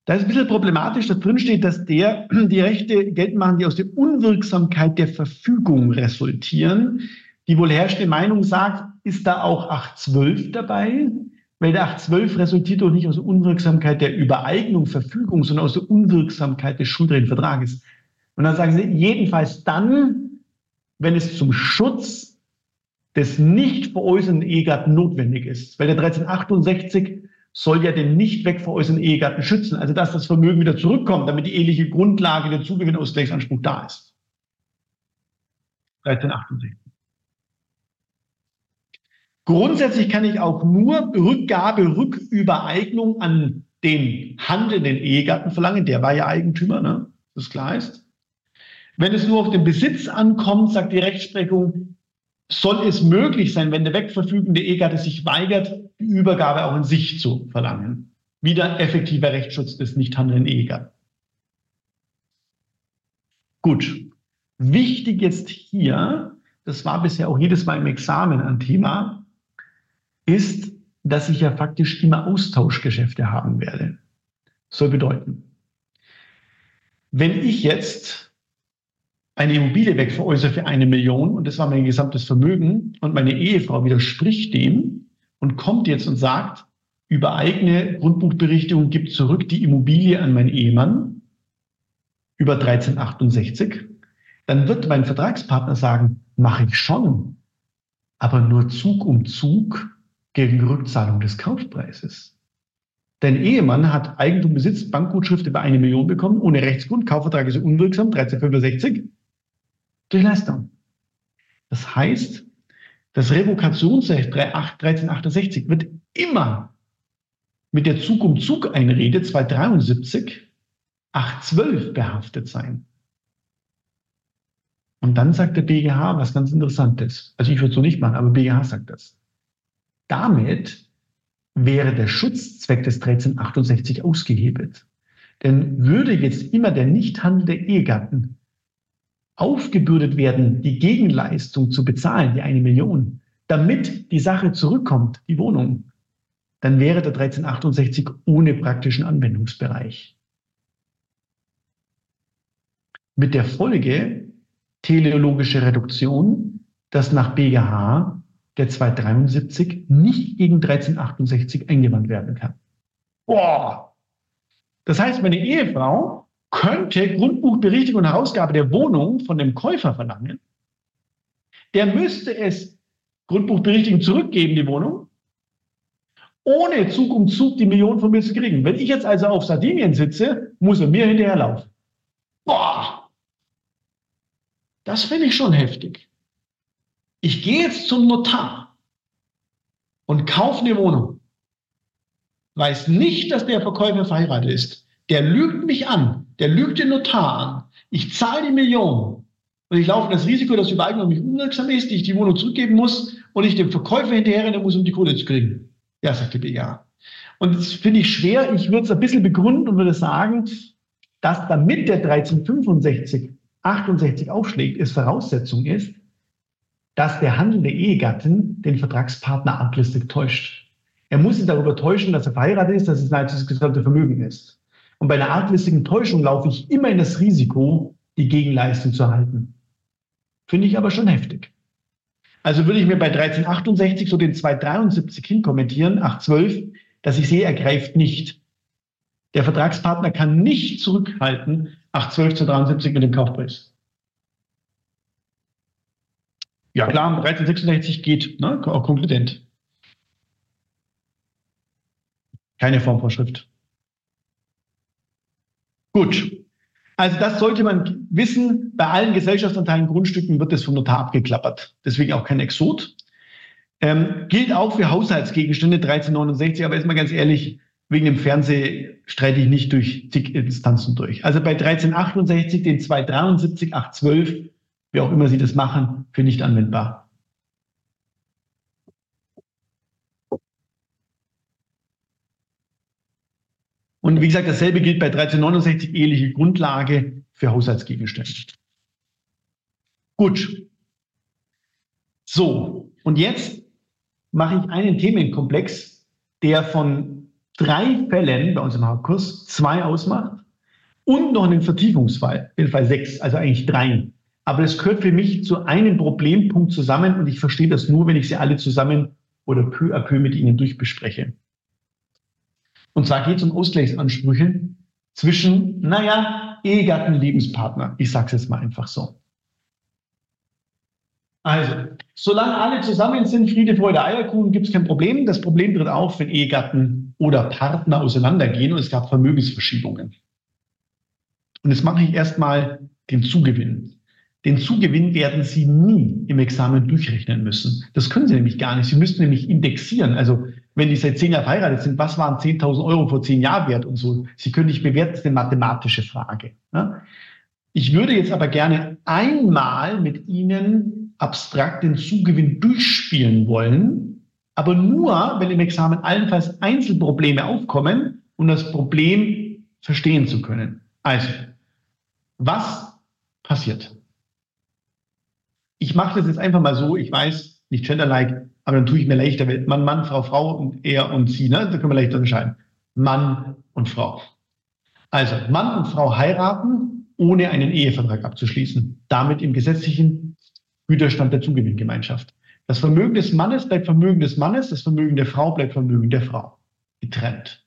Da ist ein bisschen problematisch, da drin steht, dass der die Rechte geltend machen, die aus der Unwirksamkeit der Verfügung resultieren. Die wohl herrschende Meinung sagt, ist da auch 812 dabei? Weil der 812 resultiert doch nicht aus der Unwirksamkeit der Übereignung, Verfügung, sondern aus der Unwirksamkeit des Schuldrechtvertrages. Und dann sagen sie, jedenfalls dann, wenn es zum Schutz des nicht veräußernden Ehegatten notwendig ist. Weil der 1368 soll ja den nicht wegveräußernden Ehegatten schützen, also dass das Vermögen wieder zurückkommt, damit die eheliche Grundlage der Zugewinnausgleichsanspruch da ist. 1368. Grundsätzlich kann ich auch nur Rückgabe, Rückübereignung an den handelnden Ehegatten verlangen. Der war ja Eigentümer, ne? Das klar ist. Wenn es nur auf den Besitz ankommt, sagt die Rechtsprechung, soll es möglich sein, wenn der wegverfügende Ehegatte sich weigert, die Übergabe auch in sich zu verlangen. Wieder effektiver Rechtsschutz des nicht handelnden Ehegatten. Gut. Wichtig jetzt hier, das war bisher auch jedes Mal im Examen ein Thema, ist, dass ich ja faktisch immer Austauschgeschäfte haben werde. soll bedeuten, Wenn ich jetzt eine Immobilie wegveräußere für eine Million und das war mein gesamtes Vermögen und meine Ehefrau widerspricht dem und kommt jetzt und sagt, über eigene Grundbuchberichtigung gibt zurück die Immobilie an meinen Ehemann über 1368, dann wird mein Vertragspartner sagen, mache ich schon, aber nur Zug um Zug gegen Rückzahlung des Kaufpreises. Dein Ehemann hat Eigentum besitzt, Bankgutschrift über eine Million bekommen, ohne Rechtsgrund, Kaufvertrag ist unwirksam, 1365, durch Leistung. Das heißt, das Revokationsrecht 1368 wird immer mit der Zug um Zug Einrede 273 812 behaftet sein. Und dann sagt der BGH was ganz Interessantes. Also ich würde es so nicht machen, aber BGH sagt das. Damit wäre der Schutzzweck des 1368 ausgehebelt. Denn würde jetzt immer der nicht handelnde Ehegatten aufgebürdet werden, die Gegenleistung zu bezahlen, die eine Million, damit die Sache zurückkommt, die Wohnung, dann wäre der 1368 ohne praktischen Anwendungsbereich. Mit der Folge teleologische Reduktion, dass nach BGH der 273 nicht gegen 1368 eingewandt werden kann. Boah! Das heißt, meine Ehefrau könnte Grundbuchberichtigung und Herausgabe der Wohnung von dem Käufer verlangen. Der müsste es Grundbuchberichtigung zurückgeben, die Wohnung, ohne Zug um Zug die Million von mir zu kriegen. Wenn ich jetzt also auf Sardinien sitze, muss er mir hinterherlaufen. Boah! Das finde ich schon heftig. Ich gehe jetzt zum Notar und kaufe eine Wohnung. Weiß nicht, dass der Verkäufer verheiratet ist. Der lügt mich an. Der lügt den Notar an. Ich zahle die Million. Und ich laufe das Risiko, dass die Übereignung mich unwirksam ist, die ich die Wohnung zurückgeben muss und ich dem Verkäufer hinterherrennen muss, um die Kohle zu kriegen. Ja, sagt die BGA. Und das finde ich schwer. Ich würde es ein bisschen begründen und würde sagen, dass damit der 1365 68 aufschlägt, ist Voraussetzung ist, dass der handelnde Ehegatten den Vertragspartner ablistig täuscht. Er muss ihn darüber täuschen, dass er verheiratet ist, dass es nahezu das gesamte Vermögen ist. Und bei einer arglistigen Täuschung laufe ich immer in das Risiko, die Gegenleistung zu erhalten. Finde ich aber schon heftig. Also würde ich mir bei 1368 so den 273 hinkommentieren, 812, dass ich sehe, er greift nicht. Der Vertragspartner kann nicht zurückhalten, 812 zu 73 mit dem Kaufpreis. Ja klar, 1366 geht, ne, auch konkludent. Keine Formvorschrift. Gut. Also das sollte man wissen. Bei allen Gesellschaftsanteilen, Grundstücken wird das vom Notar abgeklappert. Deswegen auch kein Exot. Ähm, gilt auch für Haushaltsgegenstände 1369, aber ist mal ganz ehrlich, wegen dem Fernseh streite ich nicht durch zig Instanzen durch. Also bei 1368, den 273, 812, wie auch immer Sie das machen, für nicht anwendbar. Und wie gesagt, dasselbe gilt bei 1369 eheliche Grundlage für Haushaltsgegenstände. Gut. So, und jetzt mache ich einen Themenkomplex, der von drei Fällen bei uns im Hauptkurs zwei ausmacht und noch einen Vertiefungsfall, den Fall sechs, also eigentlich drei. Aber das gehört für mich zu einem Problempunkt zusammen und ich verstehe das nur, wenn ich sie alle zusammen oder peu à peu mit Ihnen durchbespreche. Und zwar geht es um Ausgleichsansprüche zwischen, naja, Ehegatten, Lebenspartner. Ich sage es jetzt mal einfach so. Also, solange alle zusammen sind, Friede, Freude, Eierkuchen, gibt es kein Problem. Das Problem tritt auf, wenn Ehegatten oder Partner auseinandergehen und es gab Vermögensverschiebungen. Und jetzt mache ich erstmal den Zugewinn. Den Zugewinn werden Sie nie im Examen durchrechnen müssen. Das können Sie nämlich gar nicht. Sie müssten nämlich indexieren. Also wenn die seit zehn Jahren verheiratet sind, was waren 10.000 Euro vor zehn Jahren wert und so. Sie können nicht bewerten, das ist eine mathematische Frage. Ich würde jetzt aber gerne einmal mit Ihnen abstrakt den Zugewinn durchspielen wollen, aber nur, wenn im Examen allenfalls Einzelprobleme aufkommen, um das Problem verstehen zu können. Also, was passiert? Ich mache das jetzt einfach mal so, ich weiß, nicht genderlike, aber dann tue ich mir leichter, Mann, Mann, Frau, Frau und er und sie, ne? Da können wir leichter unterscheiden. Mann und Frau. Also, Mann und Frau heiraten, ohne einen Ehevertrag abzuschließen. Damit im gesetzlichen Güterstand der Zugewinngemeinschaft. Das Vermögen des Mannes bleibt Vermögen des Mannes, das Vermögen der Frau bleibt Vermögen der Frau. Getrennt.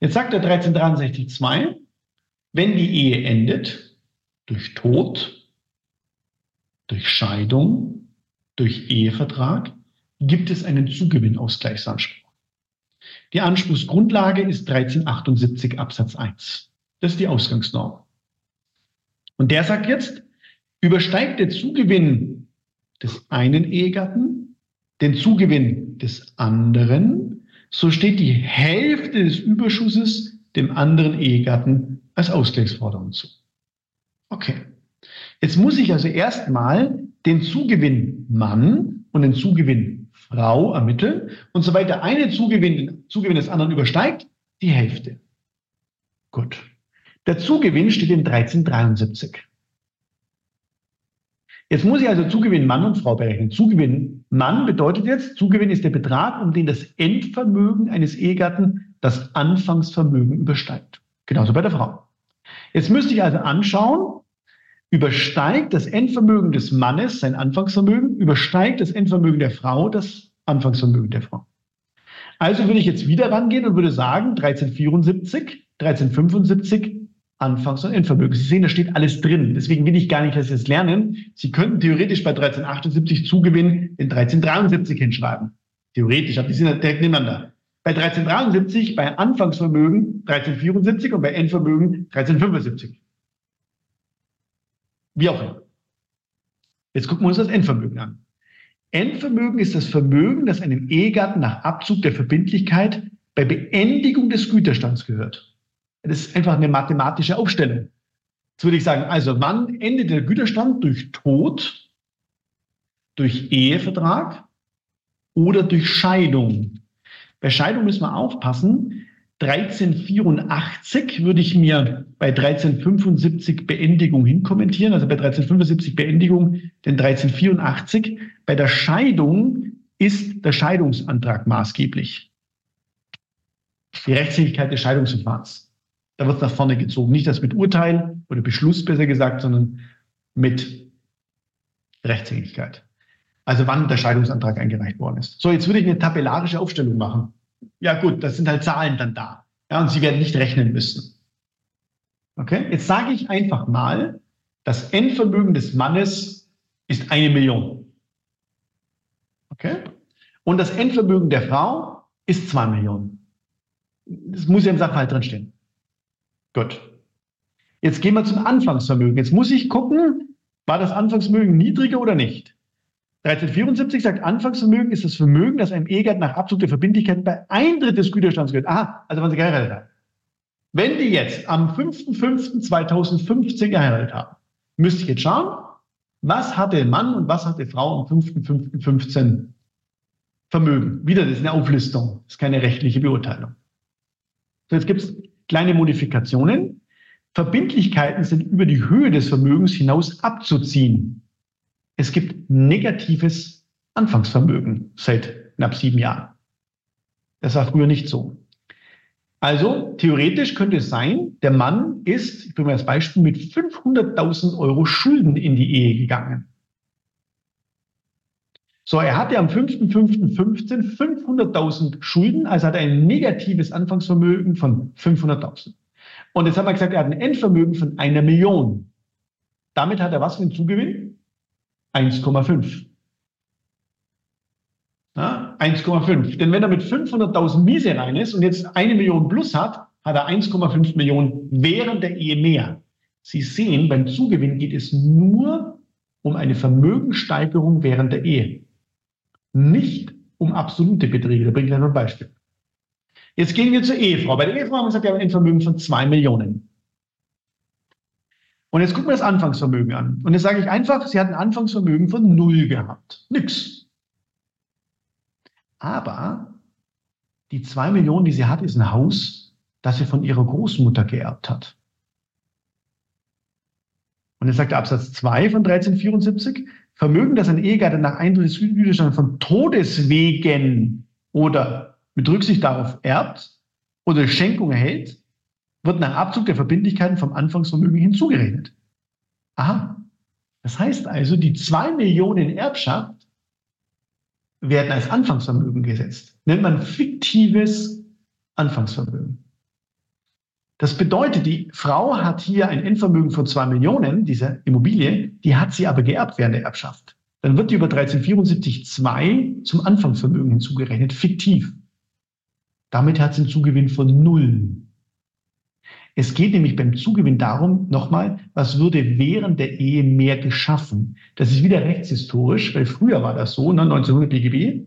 Jetzt sagt der 1363.2, wenn die Ehe endet, durch Tod, durch Scheidung, durch Ehevertrag, gibt es einen Zugewinnausgleichsanspruch. Die Anspruchsgrundlage ist 1378 Absatz 1. Das ist die Ausgangsnorm. Und der sagt jetzt, übersteigt der Zugewinn des einen Ehegatten den Zugewinn des anderen, so steht die Hälfte des Überschusses dem anderen Ehegatten als Ausgleichsforderung zu. Okay. Jetzt muss ich also erstmal den Zugewinn Mann und den Zugewinn Frau ermitteln. Und soweit der eine Zugewinn Zugewinn des anderen übersteigt, die Hälfte. Gut. Der Zugewinn steht in 1373. Jetzt muss ich also Zugewinn Mann und Frau berechnen. Zugewinn Mann bedeutet jetzt, Zugewinn ist der Betrag, um den das Endvermögen eines Ehegatten das Anfangsvermögen übersteigt. Genauso bei der Frau. Jetzt müsste ich also anschauen, übersteigt das Endvermögen des Mannes sein Anfangsvermögen, übersteigt das Endvermögen der Frau das Anfangsvermögen der Frau. Also würde ich jetzt wieder rangehen und würde sagen, 1374, 1375 Anfangs- und Endvermögen. Sie sehen, da steht alles drin. Deswegen will ich gar nicht, dass Sie es lernen. Sie könnten theoretisch bei 1378 Zugewinn in 1373 hinschreiben. Theoretisch, aber die sind direkt nebeneinander. Bei 1373 bei Anfangsvermögen 1374 und bei Endvermögen 1375. Wie auch immer. Jetzt gucken wir uns das Endvermögen an. Endvermögen ist das Vermögen, das einem Ehegatten nach Abzug der Verbindlichkeit bei Beendigung des Güterstands gehört. Das ist einfach eine mathematische Aufstellung. Jetzt würde ich sagen, also wann endet der Güterstand? Durch Tod, durch Ehevertrag oder durch Scheidung. Bei Scheidung müssen wir aufpassen. 1384 würde ich mir bei 1375 Beendigung hinkommentieren, also bei 1375 Beendigung, denn 1384 bei der Scheidung ist der Scheidungsantrag maßgeblich. Die Rechtssicherheit des Scheidungsverfahrens. Da wird nach vorne gezogen. Nicht das mit Urteil oder Beschluss besser gesagt, sondern mit Rechtssicherheit. Also wann der Scheidungsantrag eingereicht worden ist. So, jetzt würde ich eine tabellarische Aufstellung machen. Ja gut, das sind halt Zahlen dann da. Ja, und Sie werden nicht rechnen müssen. Okay, jetzt sage ich einfach mal, das Endvermögen des Mannes ist eine Million. Okay? Und das Endvermögen der Frau ist zwei Millionen. Das muss ja im Sachverhalt drinstehen. Gut. Jetzt gehen wir zum Anfangsvermögen. Jetzt muss ich gucken, war das Anfangsvermögen niedriger oder nicht? 1374 sagt, Anfangsvermögen ist das Vermögen, das einem Ehegatten nach Abzug der Verbindlichkeiten bei Eintritt des Güterstands gehört. Aha, also wenn sie geheiratet haben. Wenn die jetzt am 5.5.2015 geheiratet haben, müsste ich jetzt schauen, was hatte Mann und was hatte Frau am 5.5.15 Vermögen. Wieder, das ist eine Auflistung, das ist keine rechtliche Beurteilung. So, jetzt gibt es kleine Modifikationen. Verbindlichkeiten sind über die Höhe des Vermögens hinaus abzuziehen. Es gibt negatives Anfangsvermögen seit knapp sieben Jahren. Das war früher nicht so. Also theoretisch könnte es sein, der Mann ist, ich bringe mal das Beispiel, mit 500.000 Euro Schulden in die Ehe gegangen. So, er hatte am 5.5.15 500.000 Schulden, also hat er ein negatives Anfangsvermögen von 500.000. Und jetzt haben wir gesagt, er hat ein Endvermögen von einer Million. Damit hat er was für einen Zugewinn? 1,5. Ja, 1,5. Denn wenn er mit 500.000 Miese rein ist und jetzt eine Million plus hat, hat er 1,5 Millionen während der Ehe mehr. Sie sehen, beim Zugewinn geht es nur um eine Vermögenssteigerung während der Ehe nicht um absolute Beträge. Da bringe ich gleich noch ein Beispiel. Jetzt gehen wir zur Ehefrau. Bei der Ehefrau haben wir gesagt, wir haben ein Vermögen von zwei Millionen. Und jetzt gucken wir das Anfangsvermögen an. Und jetzt sage ich einfach, sie hat ein Anfangsvermögen von null gehabt. Nix. Aber die zwei Millionen, die sie hat, ist ein Haus, das sie von ihrer Großmutter geerbt hat. Und jetzt sagt der Absatz 2 von 1374, Vermögen, das ein Ehegatte nach Eintritt des Güterstands von Todeswegen oder mit Rücksicht darauf erbt oder Schenkung erhält, wird nach Abzug der Verbindlichkeiten vom Anfangsvermögen hinzugerechnet. Aha. Das heißt also, die zwei Millionen Erbschaft werden als Anfangsvermögen gesetzt. Nennt man fiktives Anfangsvermögen. Das bedeutet, die Frau hat hier ein Endvermögen von zwei Millionen, diese Immobilie, die hat sie aber geerbt während der Erbschaft. Dann wird die über 1374 2 zum Anfangsvermögen hinzugerechnet, fiktiv. Damit hat sie einen Zugewinn von null. Es geht nämlich beim Zugewinn darum, nochmal, was würde während der Ehe mehr geschaffen? Das ist wieder rechtshistorisch, weil früher war das so, ne, 1900 BGB.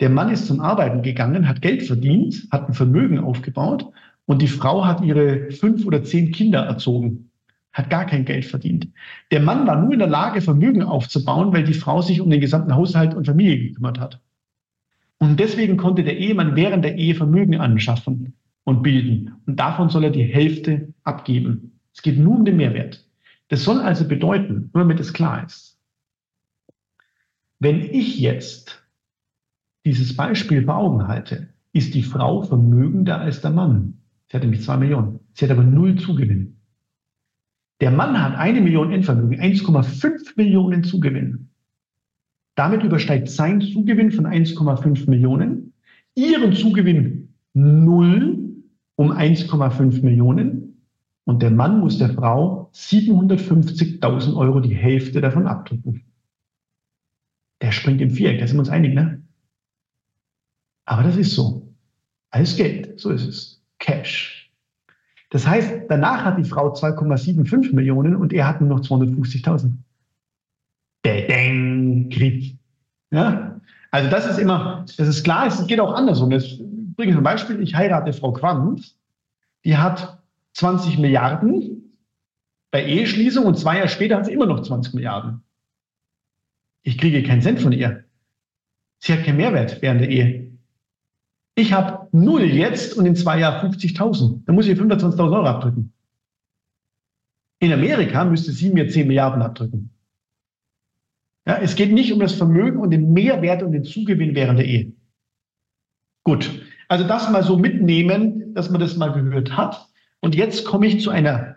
Der Mann ist zum Arbeiten gegangen, hat Geld verdient, hat ein Vermögen aufgebaut und die Frau hat ihre fünf oder zehn Kinder erzogen, hat gar kein Geld verdient. Der Mann war nur in der Lage, Vermögen aufzubauen, weil die Frau sich um den gesamten Haushalt und Familie gekümmert hat. Und deswegen konnte der Ehemann während der Ehe Vermögen anschaffen und bilden. Und davon soll er die Hälfte abgeben. Es geht nur um den Mehrwert. Das soll also bedeuten, nur damit es klar ist, wenn ich jetzt dieses Beispiel vor Augen halte, ist die Frau vermögender als der Mann. Sie hat nämlich zwei Millionen. Sie hat aber null Zugewinn. Der Mann hat eine Million Endvermögen, 1,5 Millionen Zugewinn. Damit übersteigt sein Zugewinn von 1,5 Millionen ihren Zugewinn null um 1,5 Millionen und der Mann muss der Frau 750.000 Euro die Hälfte davon abdrücken. Der springt im Viereck, da sind wir uns einig, ne? Aber das ist so. Alles Geld, so ist es. Cash. Das heißt, danach hat die Frau 2,75 Millionen und er hat nur noch 250.000. Bedeng, Krieg. Ja? Also das ist immer, das ist klar, es geht auch andersrum. Das bringe ein Beispiel. Ich heirate Frau Quanz. Die hat 20 Milliarden bei Eheschließung und zwei Jahre später hat sie immer noch 20 Milliarden. Ich kriege keinen Cent von ihr. Sie hat keinen Mehrwert während der Ehe. Ich habe null jetzt und in zwei Jahren 50.000. Da muss ich 25.000 Euro abdrücken. In Amerika müsste sie mir 10 Milliarden abdrücken. Ja, es geht nicht um das Vermögen und den Mehrwert und den Zugewinn während der Ehe. Gut, also das mal so mitnehmen, dass man das mal gehört hat. Und jetzt komme ich zu einer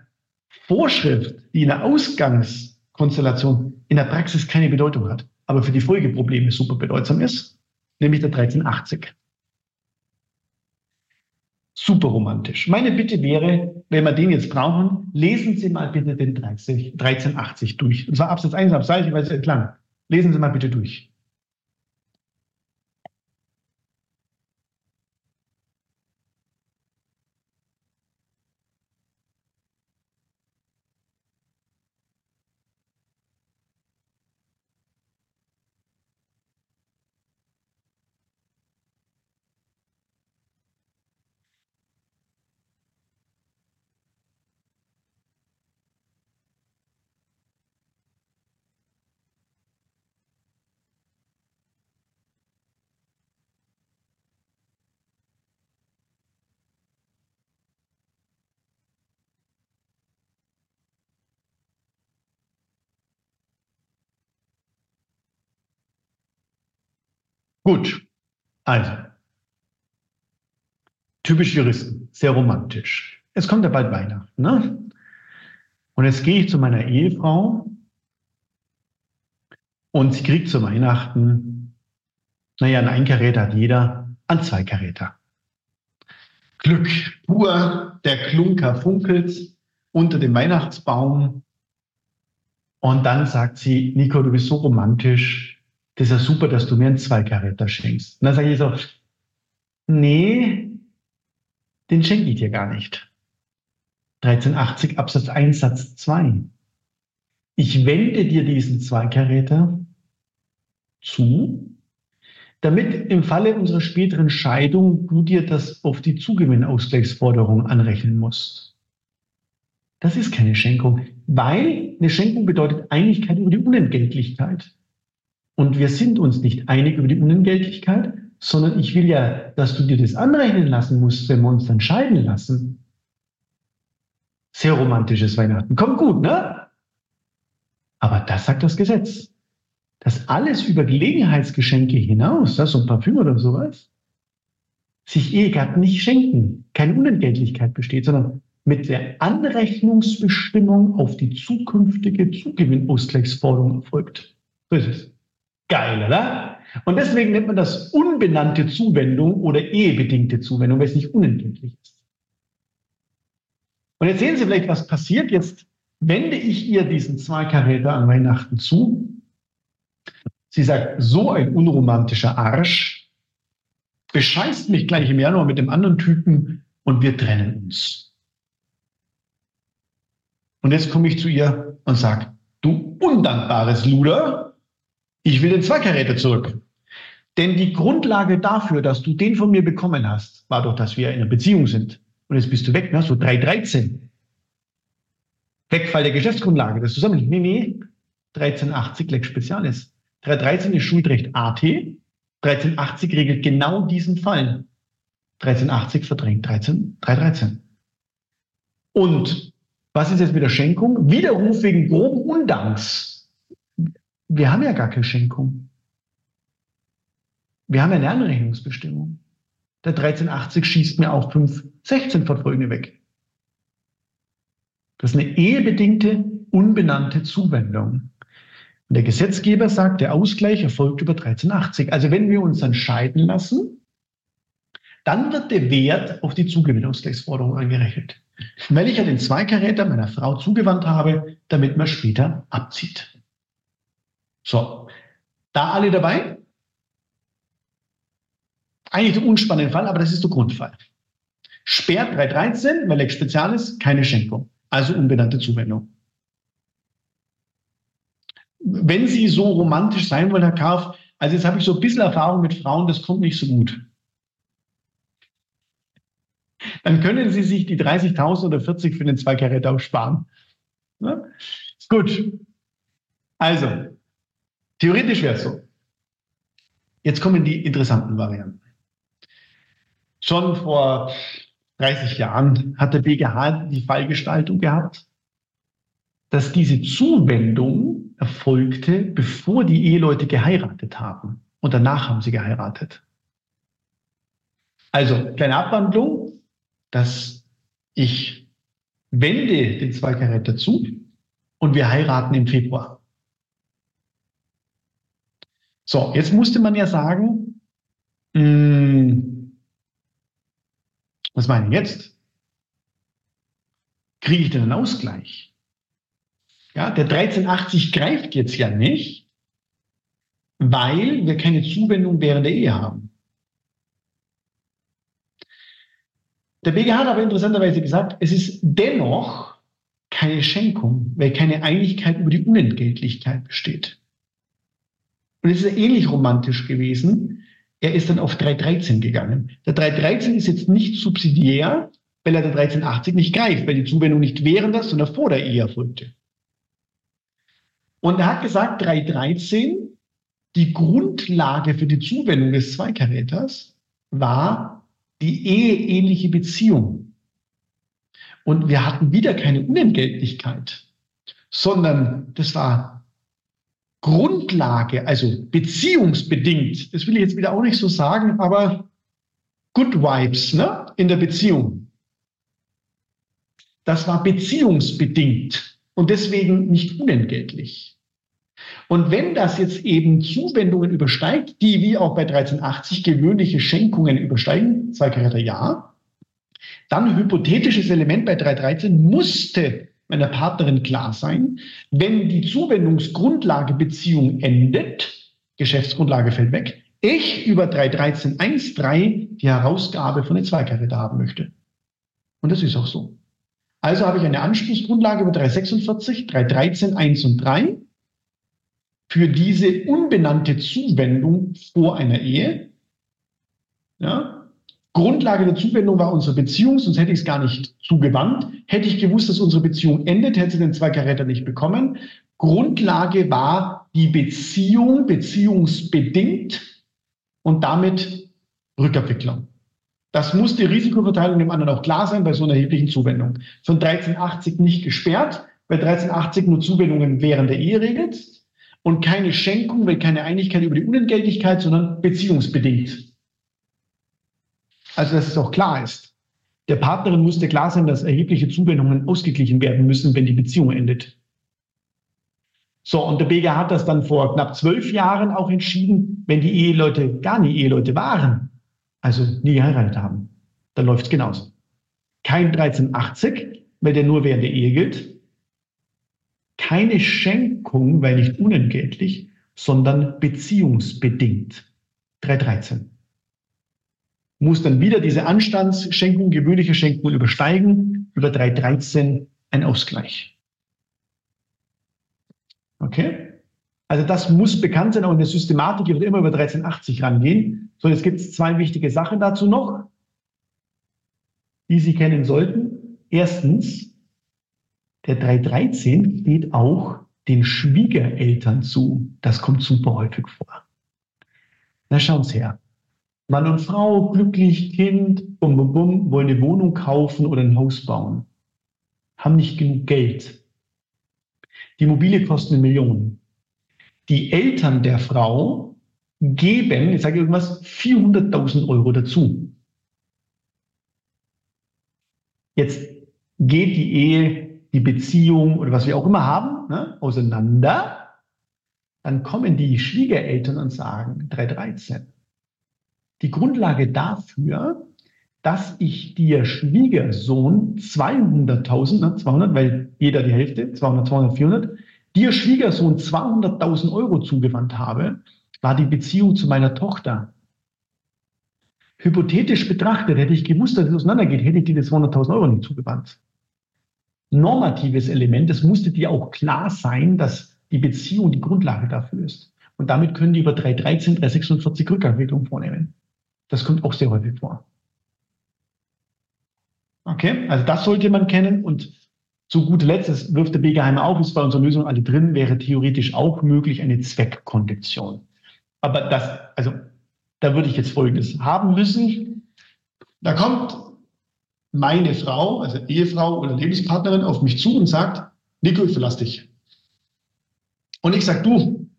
Vorschrift, die in der Ausgangskonstellation in der Praxis keine Bedeutung hat, aber für die Folgeprobleme super bedeutsam ist, nämlich der 1380. Super romantisch. Meine Bitte wäre, wenn wir den jetzt brauchen, lesen Sie mal bitte den 30, 1380 durch. Und zwar Absatz 1, Absatz 2, ich weiß nicht lang. Lesen Sie mal bitte durch. Gut, also, typisch Juristen, sehr romantisch. Es kommt ja bald Weihnachten, ne? Und jetzt gehe ich zu meiner Ehefrau und sie kriegt zu Weihnachten, naja, ein Einkaräter hat jeder, an zwei Karäter. Glück pur, der Klunker funkelt unter dem Weihnachtsbaum. Und dann sagt sie, Nico, du bist so romantisch, das ist ja super, dass du mir einen Zweikaräter schenkst. Und dann sage ich so, nee, den schenke ich dir gar nicht. 1380 Absatz 1 Satz 2. Ich wende dir diesen Zweikaräter zu, damit im Falle unserer späteren Scheidung du dir das auf die Zugewinnausgleichsforderung anrechnen musst. Das ist keine Schenkung, weil eine Schenkung bedeutet Einigkeit über die Unentgeltlichkeit. Und wir sind uns nicht einig über die Unentgeltlichkeit, sondern ich will ja, dass du dir das anrechnen lassen musst, wenn wir uns dann scheiden lassen. Sehr romantisches Weihnachten. Kommt gut, ne? Aber das sagt das Gesetz. Dass alles über Gelegenheitsgeschenke hinaus, das so ein Parfüm oder sowas, sich Ehegatten nicht schenken. Keine Unentgeltlichkeit besteht, sondern mit der Anrechnungsbestimmung auf die zukünftige Zugewinnausgleichsforderung erfolgt. So ist es. Geil, oder? Und deswegen nennt man das unbenannte Zuwendung oder ehebedingte Zuwendung, weil es nicht unentgeltlich ist. Und jetzt sehen Sie vielleicht, was passiert. Jetzt wende ich ihr diesen Zweikaräter an Weihnachten zu. Sie sagt, so ein unromantischer Arsch bescheißt mich gleich im Januar mit dem anderen Typen und wir trennen uns. Und jetzt komme ich zu ihr und sage, du undankbares Luder, ich will den Zweikaräter zurück. Denn die Grundlage dafür, dass du den von mir bekommen hast, war doch, dass wir in einer Beziehung sind. Und jetzt bist du weg, ne? so 313. Wegfall der Geschäftsgrundlage, das zusammen. Nee, nee, 1380 Lex Spezialis. 313 ist Schuldrecht AT. 1380 regelt genau diesen Fall. 1380 verdrängt 13, 313. Und was ist jetzt mit der Schenkung? Widerruf wegen groben Undanks. Wir haben ja gar keine Schenkung. Wir haben eine Anrechnungsbestimmung. Der 1380 schießt mir auch 516 Verfolgende weg. Das ist eine ehebedingte, unbenannte Zuwendung. Und der Gesetzgeber sagt, der Ausgleich erfolgt über 1380. Also wenn wir uns dann scheiden lassen, dann wird der Wert auf die Zugewinnungsgleichsforderung angerechnet. Weil ich ja den Zweikaräter meiner Frau zugewandt habe, damit man später abzieht. So, da alle dabei? Eigentlich der unspannende Fall, aber das ist der Grundfall. Sperrt 313, weil Lex Spezialis, keine Schenkung also unbenannte Zuwendung. Wenn Sie so romantisch sein wollen, Herr Karf, also jetzt habe ich so ein bisschen Erfahrung mit Frauen, das kommt nicht so gut. Dann können Sie sich die 30.000 oder 40 für den Zweikaräter sparen. Ja? Ist gut. Also, theoretisch wäre es so. Jetzt kommen die interessanten Varianten. Schon vor 30 Jahren hat der BGH die Fallgestaltung gehabt, dass diese Zuwendung erfolgte, bevor die Eheleute geheiratet haben. Und danach haben sie geheiratet. Also, kleine Abwandlung, dass ich wende den Zweikaräter zu und wir heiraten im Februar. So, jetzt musste man ja sagen, mh, hm, was meine ich jetzt? Kriege ich denn einen Ausgleich? Ja, der 1380 greift jetzt ja nicht, weil wir keine Zuwendung während der Ehe haben. Der BGH hat aber interessanterweise gesagt, es ist dennoch keine Schenkung, weil keine Einigkeit über die Unentgeltlichkeit besteht. Und es ist ähnlich romantisch gewesen, er ist dann auf 313 gegangen. Der 313 ist jetzt nicht subsidiär, weil er der 1380 nicht greift, weil die Zuwendung nicht während der, sondern vor der Ehe erfolgte. Und er hat gesagt, 313, die Grundlage für die Zuwendung des Zweikaräters war die eheähnliche Beziehung. Und wir hatten wieder keine Unentgeltlichkeit, sondern das war Grundlage, also beziehungsbedingt, das will ich jetzt wieder auch nicht so sagen, aber Good Vibes ne, in der Beziehung. Das war beziehungsbedingt und deswegen nicht unentgeltlich. Und wenn das jetzt eben Zuwendungen übersteigt, die wie auch bei 1380 gewöhnliche Schenkungen übersteigen, zwei Charakter ja, dann hypothetisches Element bei 313 musste meiner Partnerin klar sein, wenn die Zuwendungsgrundlage Beziehung endet, Geschäftsgrundlage fällt weg, ich über 313.1.3 die Herausgabe von den Zweikaräter haben möchte. Und das ist auch so. Also habe ich eine Anspruchsgrundlage über 346, 313, 1 und 3 für diese unbenannte Zuwendung vor einer Ehe. Ja, Grundlage der Zuwendung war unsere Beziehung, sonst hätte ich es gar nicht zugewandt. Hätte ich gewusst, dass unsere Beziehung endet, hätte sie den zwei Karäter nicht bekommen. Grundlage war die Beziehung, beziehungsbedingt und damit Rückabwicklung. Das muss die Risikoverteilung dem anderen auch klar sein bei so einer erheblichen Zuwendung. Von 1380 nicht gesperrt, weil 1380 nur Zuwendungen während der Ehe regelt und keine Schenkung, weil keine Einigkeit über die Unentgeltlichkeit, sondern beziehungsbedingt. Also, dass es auch klar ist. Der Partnerin musste klar sein, dass erhebliche Zuwendungen ausgeglichen werden müssen, wenn die Beziehung endet. So, und der BGH hat das dann vor knapp zwölf Jahren auch entschieden, wenn die Eheleute gar nie Eheleute waren, also nie geheiratet haben, dann läuft es genauso. Kein 1380, weil der nur während der Ehe gilt. Keine Schenkung, weil nicht unentgeltlich, sondern beziehungsbedingt. 313 muss dann wieder diese Anstandsschenkung, gewöhnliche Schenkung übersteigen, über 313 ein Ausgleich. Okay? Also das muss bekannt sein, auch in der Systematik wird immer über 1380 rangehen. So, jetzt gibt es zwei wichtige Sachen dazu noch, die Sie kennen sollten. Erstens, der 313 steht auch den Schwiegereltern zu. Das kommt super häufig vor. Na, schauen Sie her. Mann und Frau, glücklich, Kind, bum, bum, bum, wollen eine Wohnung kaufen oder ein Haus bauen. Haben nicht genug Geld. Die Immobilie kostet eine Million. Die Eltern der Frau geben, ich sage irgendwas, 400.000 Euro dazu. Jetzt geht die Ehe, die Beziehung oder was wir auch immer haben, ne, auseinander. Dann kommen die Schwiegereltern und sagen 313 die Grundlage dafür, dass ich dir Schwiegersohn 200.000, ne, 200, weil jeder die Hälfte, 200, 200, 400, dir Schwiegersohn 200.000 Euro zugewandt habe, war die Beziehung zu meiner Tochter. Hypothetisch betrachtet, hätte ich gewusst, dass es auseinandergeht, hätte ich dir die 200.000 Euro nicht zugewandt. Normatives Element, es musste dir auch klar sein, dass die Beziehung die Grundlage dafür ist. Und damit können die über 313, 346 Rückabwicklung vornehmen. Das kommt auch sehr häufig vor. Okay, also das sollte man kennen und zu guter Letzt, das wirft der BGH auf, ist bei unserer Lösung alle drin, wäre theoretisch auch möglich eine Zweckkondition. Aber das, also da würde ich jetzt Folgendes haben müssen. Da kommt meine Frau, also Ehefrau oder Lebenspartnerin auf mich zu und sagt, Nico, ich verlasse dich. Und ich sage, du,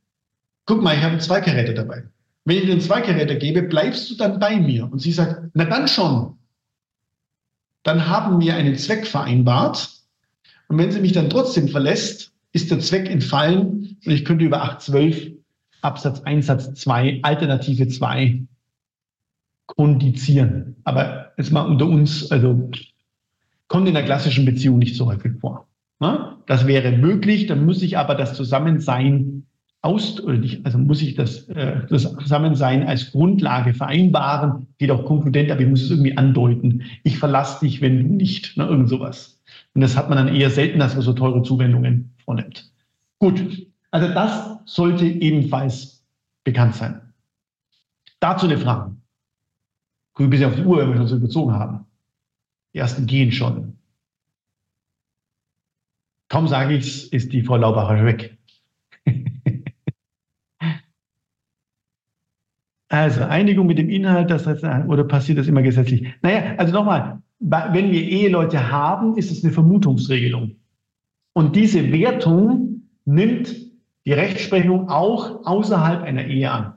guck mal, ich habe zwei Geräte dabei. Wenn ich dir den Zweigeräter gebe, bleibst du dann bei mir? Und sie sagt, na dann schon. Dann haben wir einen Zweck vereinbart. Und wenn sie mich dann trotzdem verlässt, ist der Zweck entfallen und ich könnte über 812 Absatz 1 Satz 2 Alternative 2 kondizieren. Aber jetzt mal unter uns, also kommt in der klassischen Beziehung nicht so häufig vor. Das wäre möglich, dann muss ich aber das Zusammensein aus, also muss ich das, äh, das Zusammensein als Grundlage vereinbaren, geht auch konkludent, aber ich muss es irgendwie andeuten. Ich verlasse dich, wenn du nicht, ne, irgend sowas. Und das hat man dann eher selten, dass man so teure Zuwendungen vornimmt. Gut, also das sollte ebenfalls bekannt sein. Dazu eine Frage. Guck ein bisschen auf die Uhr, wenn wir schon so überzogen haben. Die ersten gehen schon. Kaum sage ich es, ist die Frau Laubacher weg. Also Einigung mit dem Inhalt, das oder passiert das immer gesetzlich? Naja, also nochmal, wenn wir Eheleute haben, ist es eine Vermutungsregelung. Und diese Wertung nimmt die Rechtsprechung auch außerhalb einer Ehe an.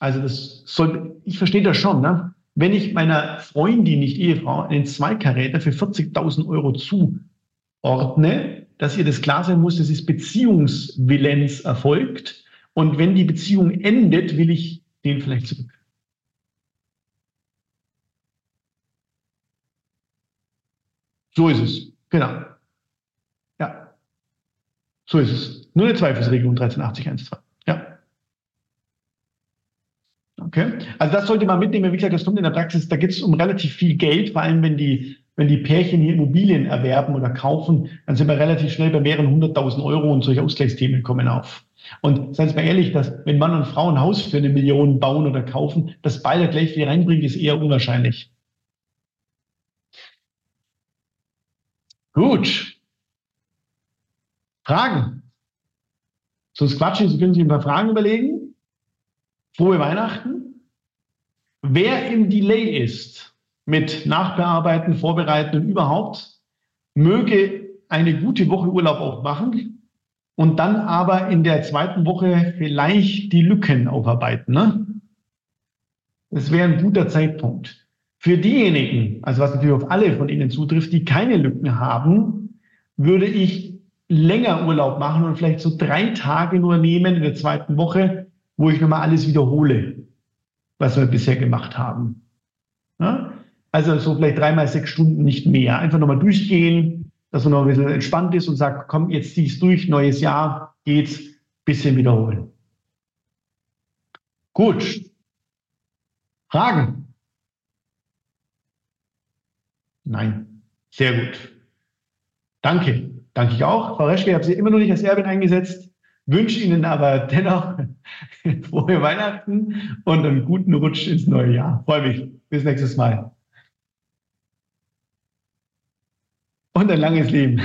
Also das soll, ich verstehe das schon, ne? Wenn ich meiner Freundin, nicht Ehefrau, einen Zweikaräter für 40.000 Euro zuordne, dass ihr das klar sein muss, dass es Beziehungsvillenz erfolgt und wenn die Beziehung endet, will ich den vielleicht zurück. So ist es. Genau. Ja. So ist es. Nur eine Zweifelsregelung 1380 Ja. Okay. Also das sollte man mitnehmen. Wie gesagt, das kommt in der Praxis, da geht es um relativ viel Geld, vor allem wenn die, wenn die Pärchen hier Immobilien erwerben oder kaufen, dann sind wir relativ schnell bei mehreren hunderttausend Euro und solche Ausgleichsthemen kommen auf. Und seien Sie mal ehrlich, dass wenn Mann und Frau ein Haus für eine Million bauen oder kaufen, dass beide gleich viel reinbringen, ist eher unwahrscheinlich. Gut. Fragen? Sonst quatschen Sie, können sich ein paar Fragen überlegen. Frohe Weihnachten. Wer im Delay ist mit Nachbearbeiten, Vorbereiten und überhaupt, möge eine gute Woche Urlaub auch machen und dann aber in der zweiten Woche vielleicht die Lücken aufarbeiten. Ne? Das wäre ein guter Zeitpunkt. Für diejenigen, also was natürlich auf alle von Ihnen zutrifft, die keine Lücken haben, würde ich länger Urlaub machen und vielleicht so drei Tage nur nehmen in der zweiten Woche, wo ich nochmal alles wiederhole, was wir bisher gemacht haben. Ja? Also so vielleicht dreimal sechs Stunden, nicht mehr. Einfach nochmal durchgehen, dass man noch ein bisschen entspannt ist und sagt, komm, jetzt zieh's durch, neues Jahr, geht's, bisschen wiederholen. Gut. Fragen? Nein. Sehr gut. Danke. Danke ich auch. Frau Reschke, ich habe Sie immer noch nicht als Erbin eingesetzt, wünsche Ihnen aber dennoch frohe Weihnachten und einen guten Rutsch ins neue Jahr. Freue mich. Bis nächstes Mal. und ein langes Leben.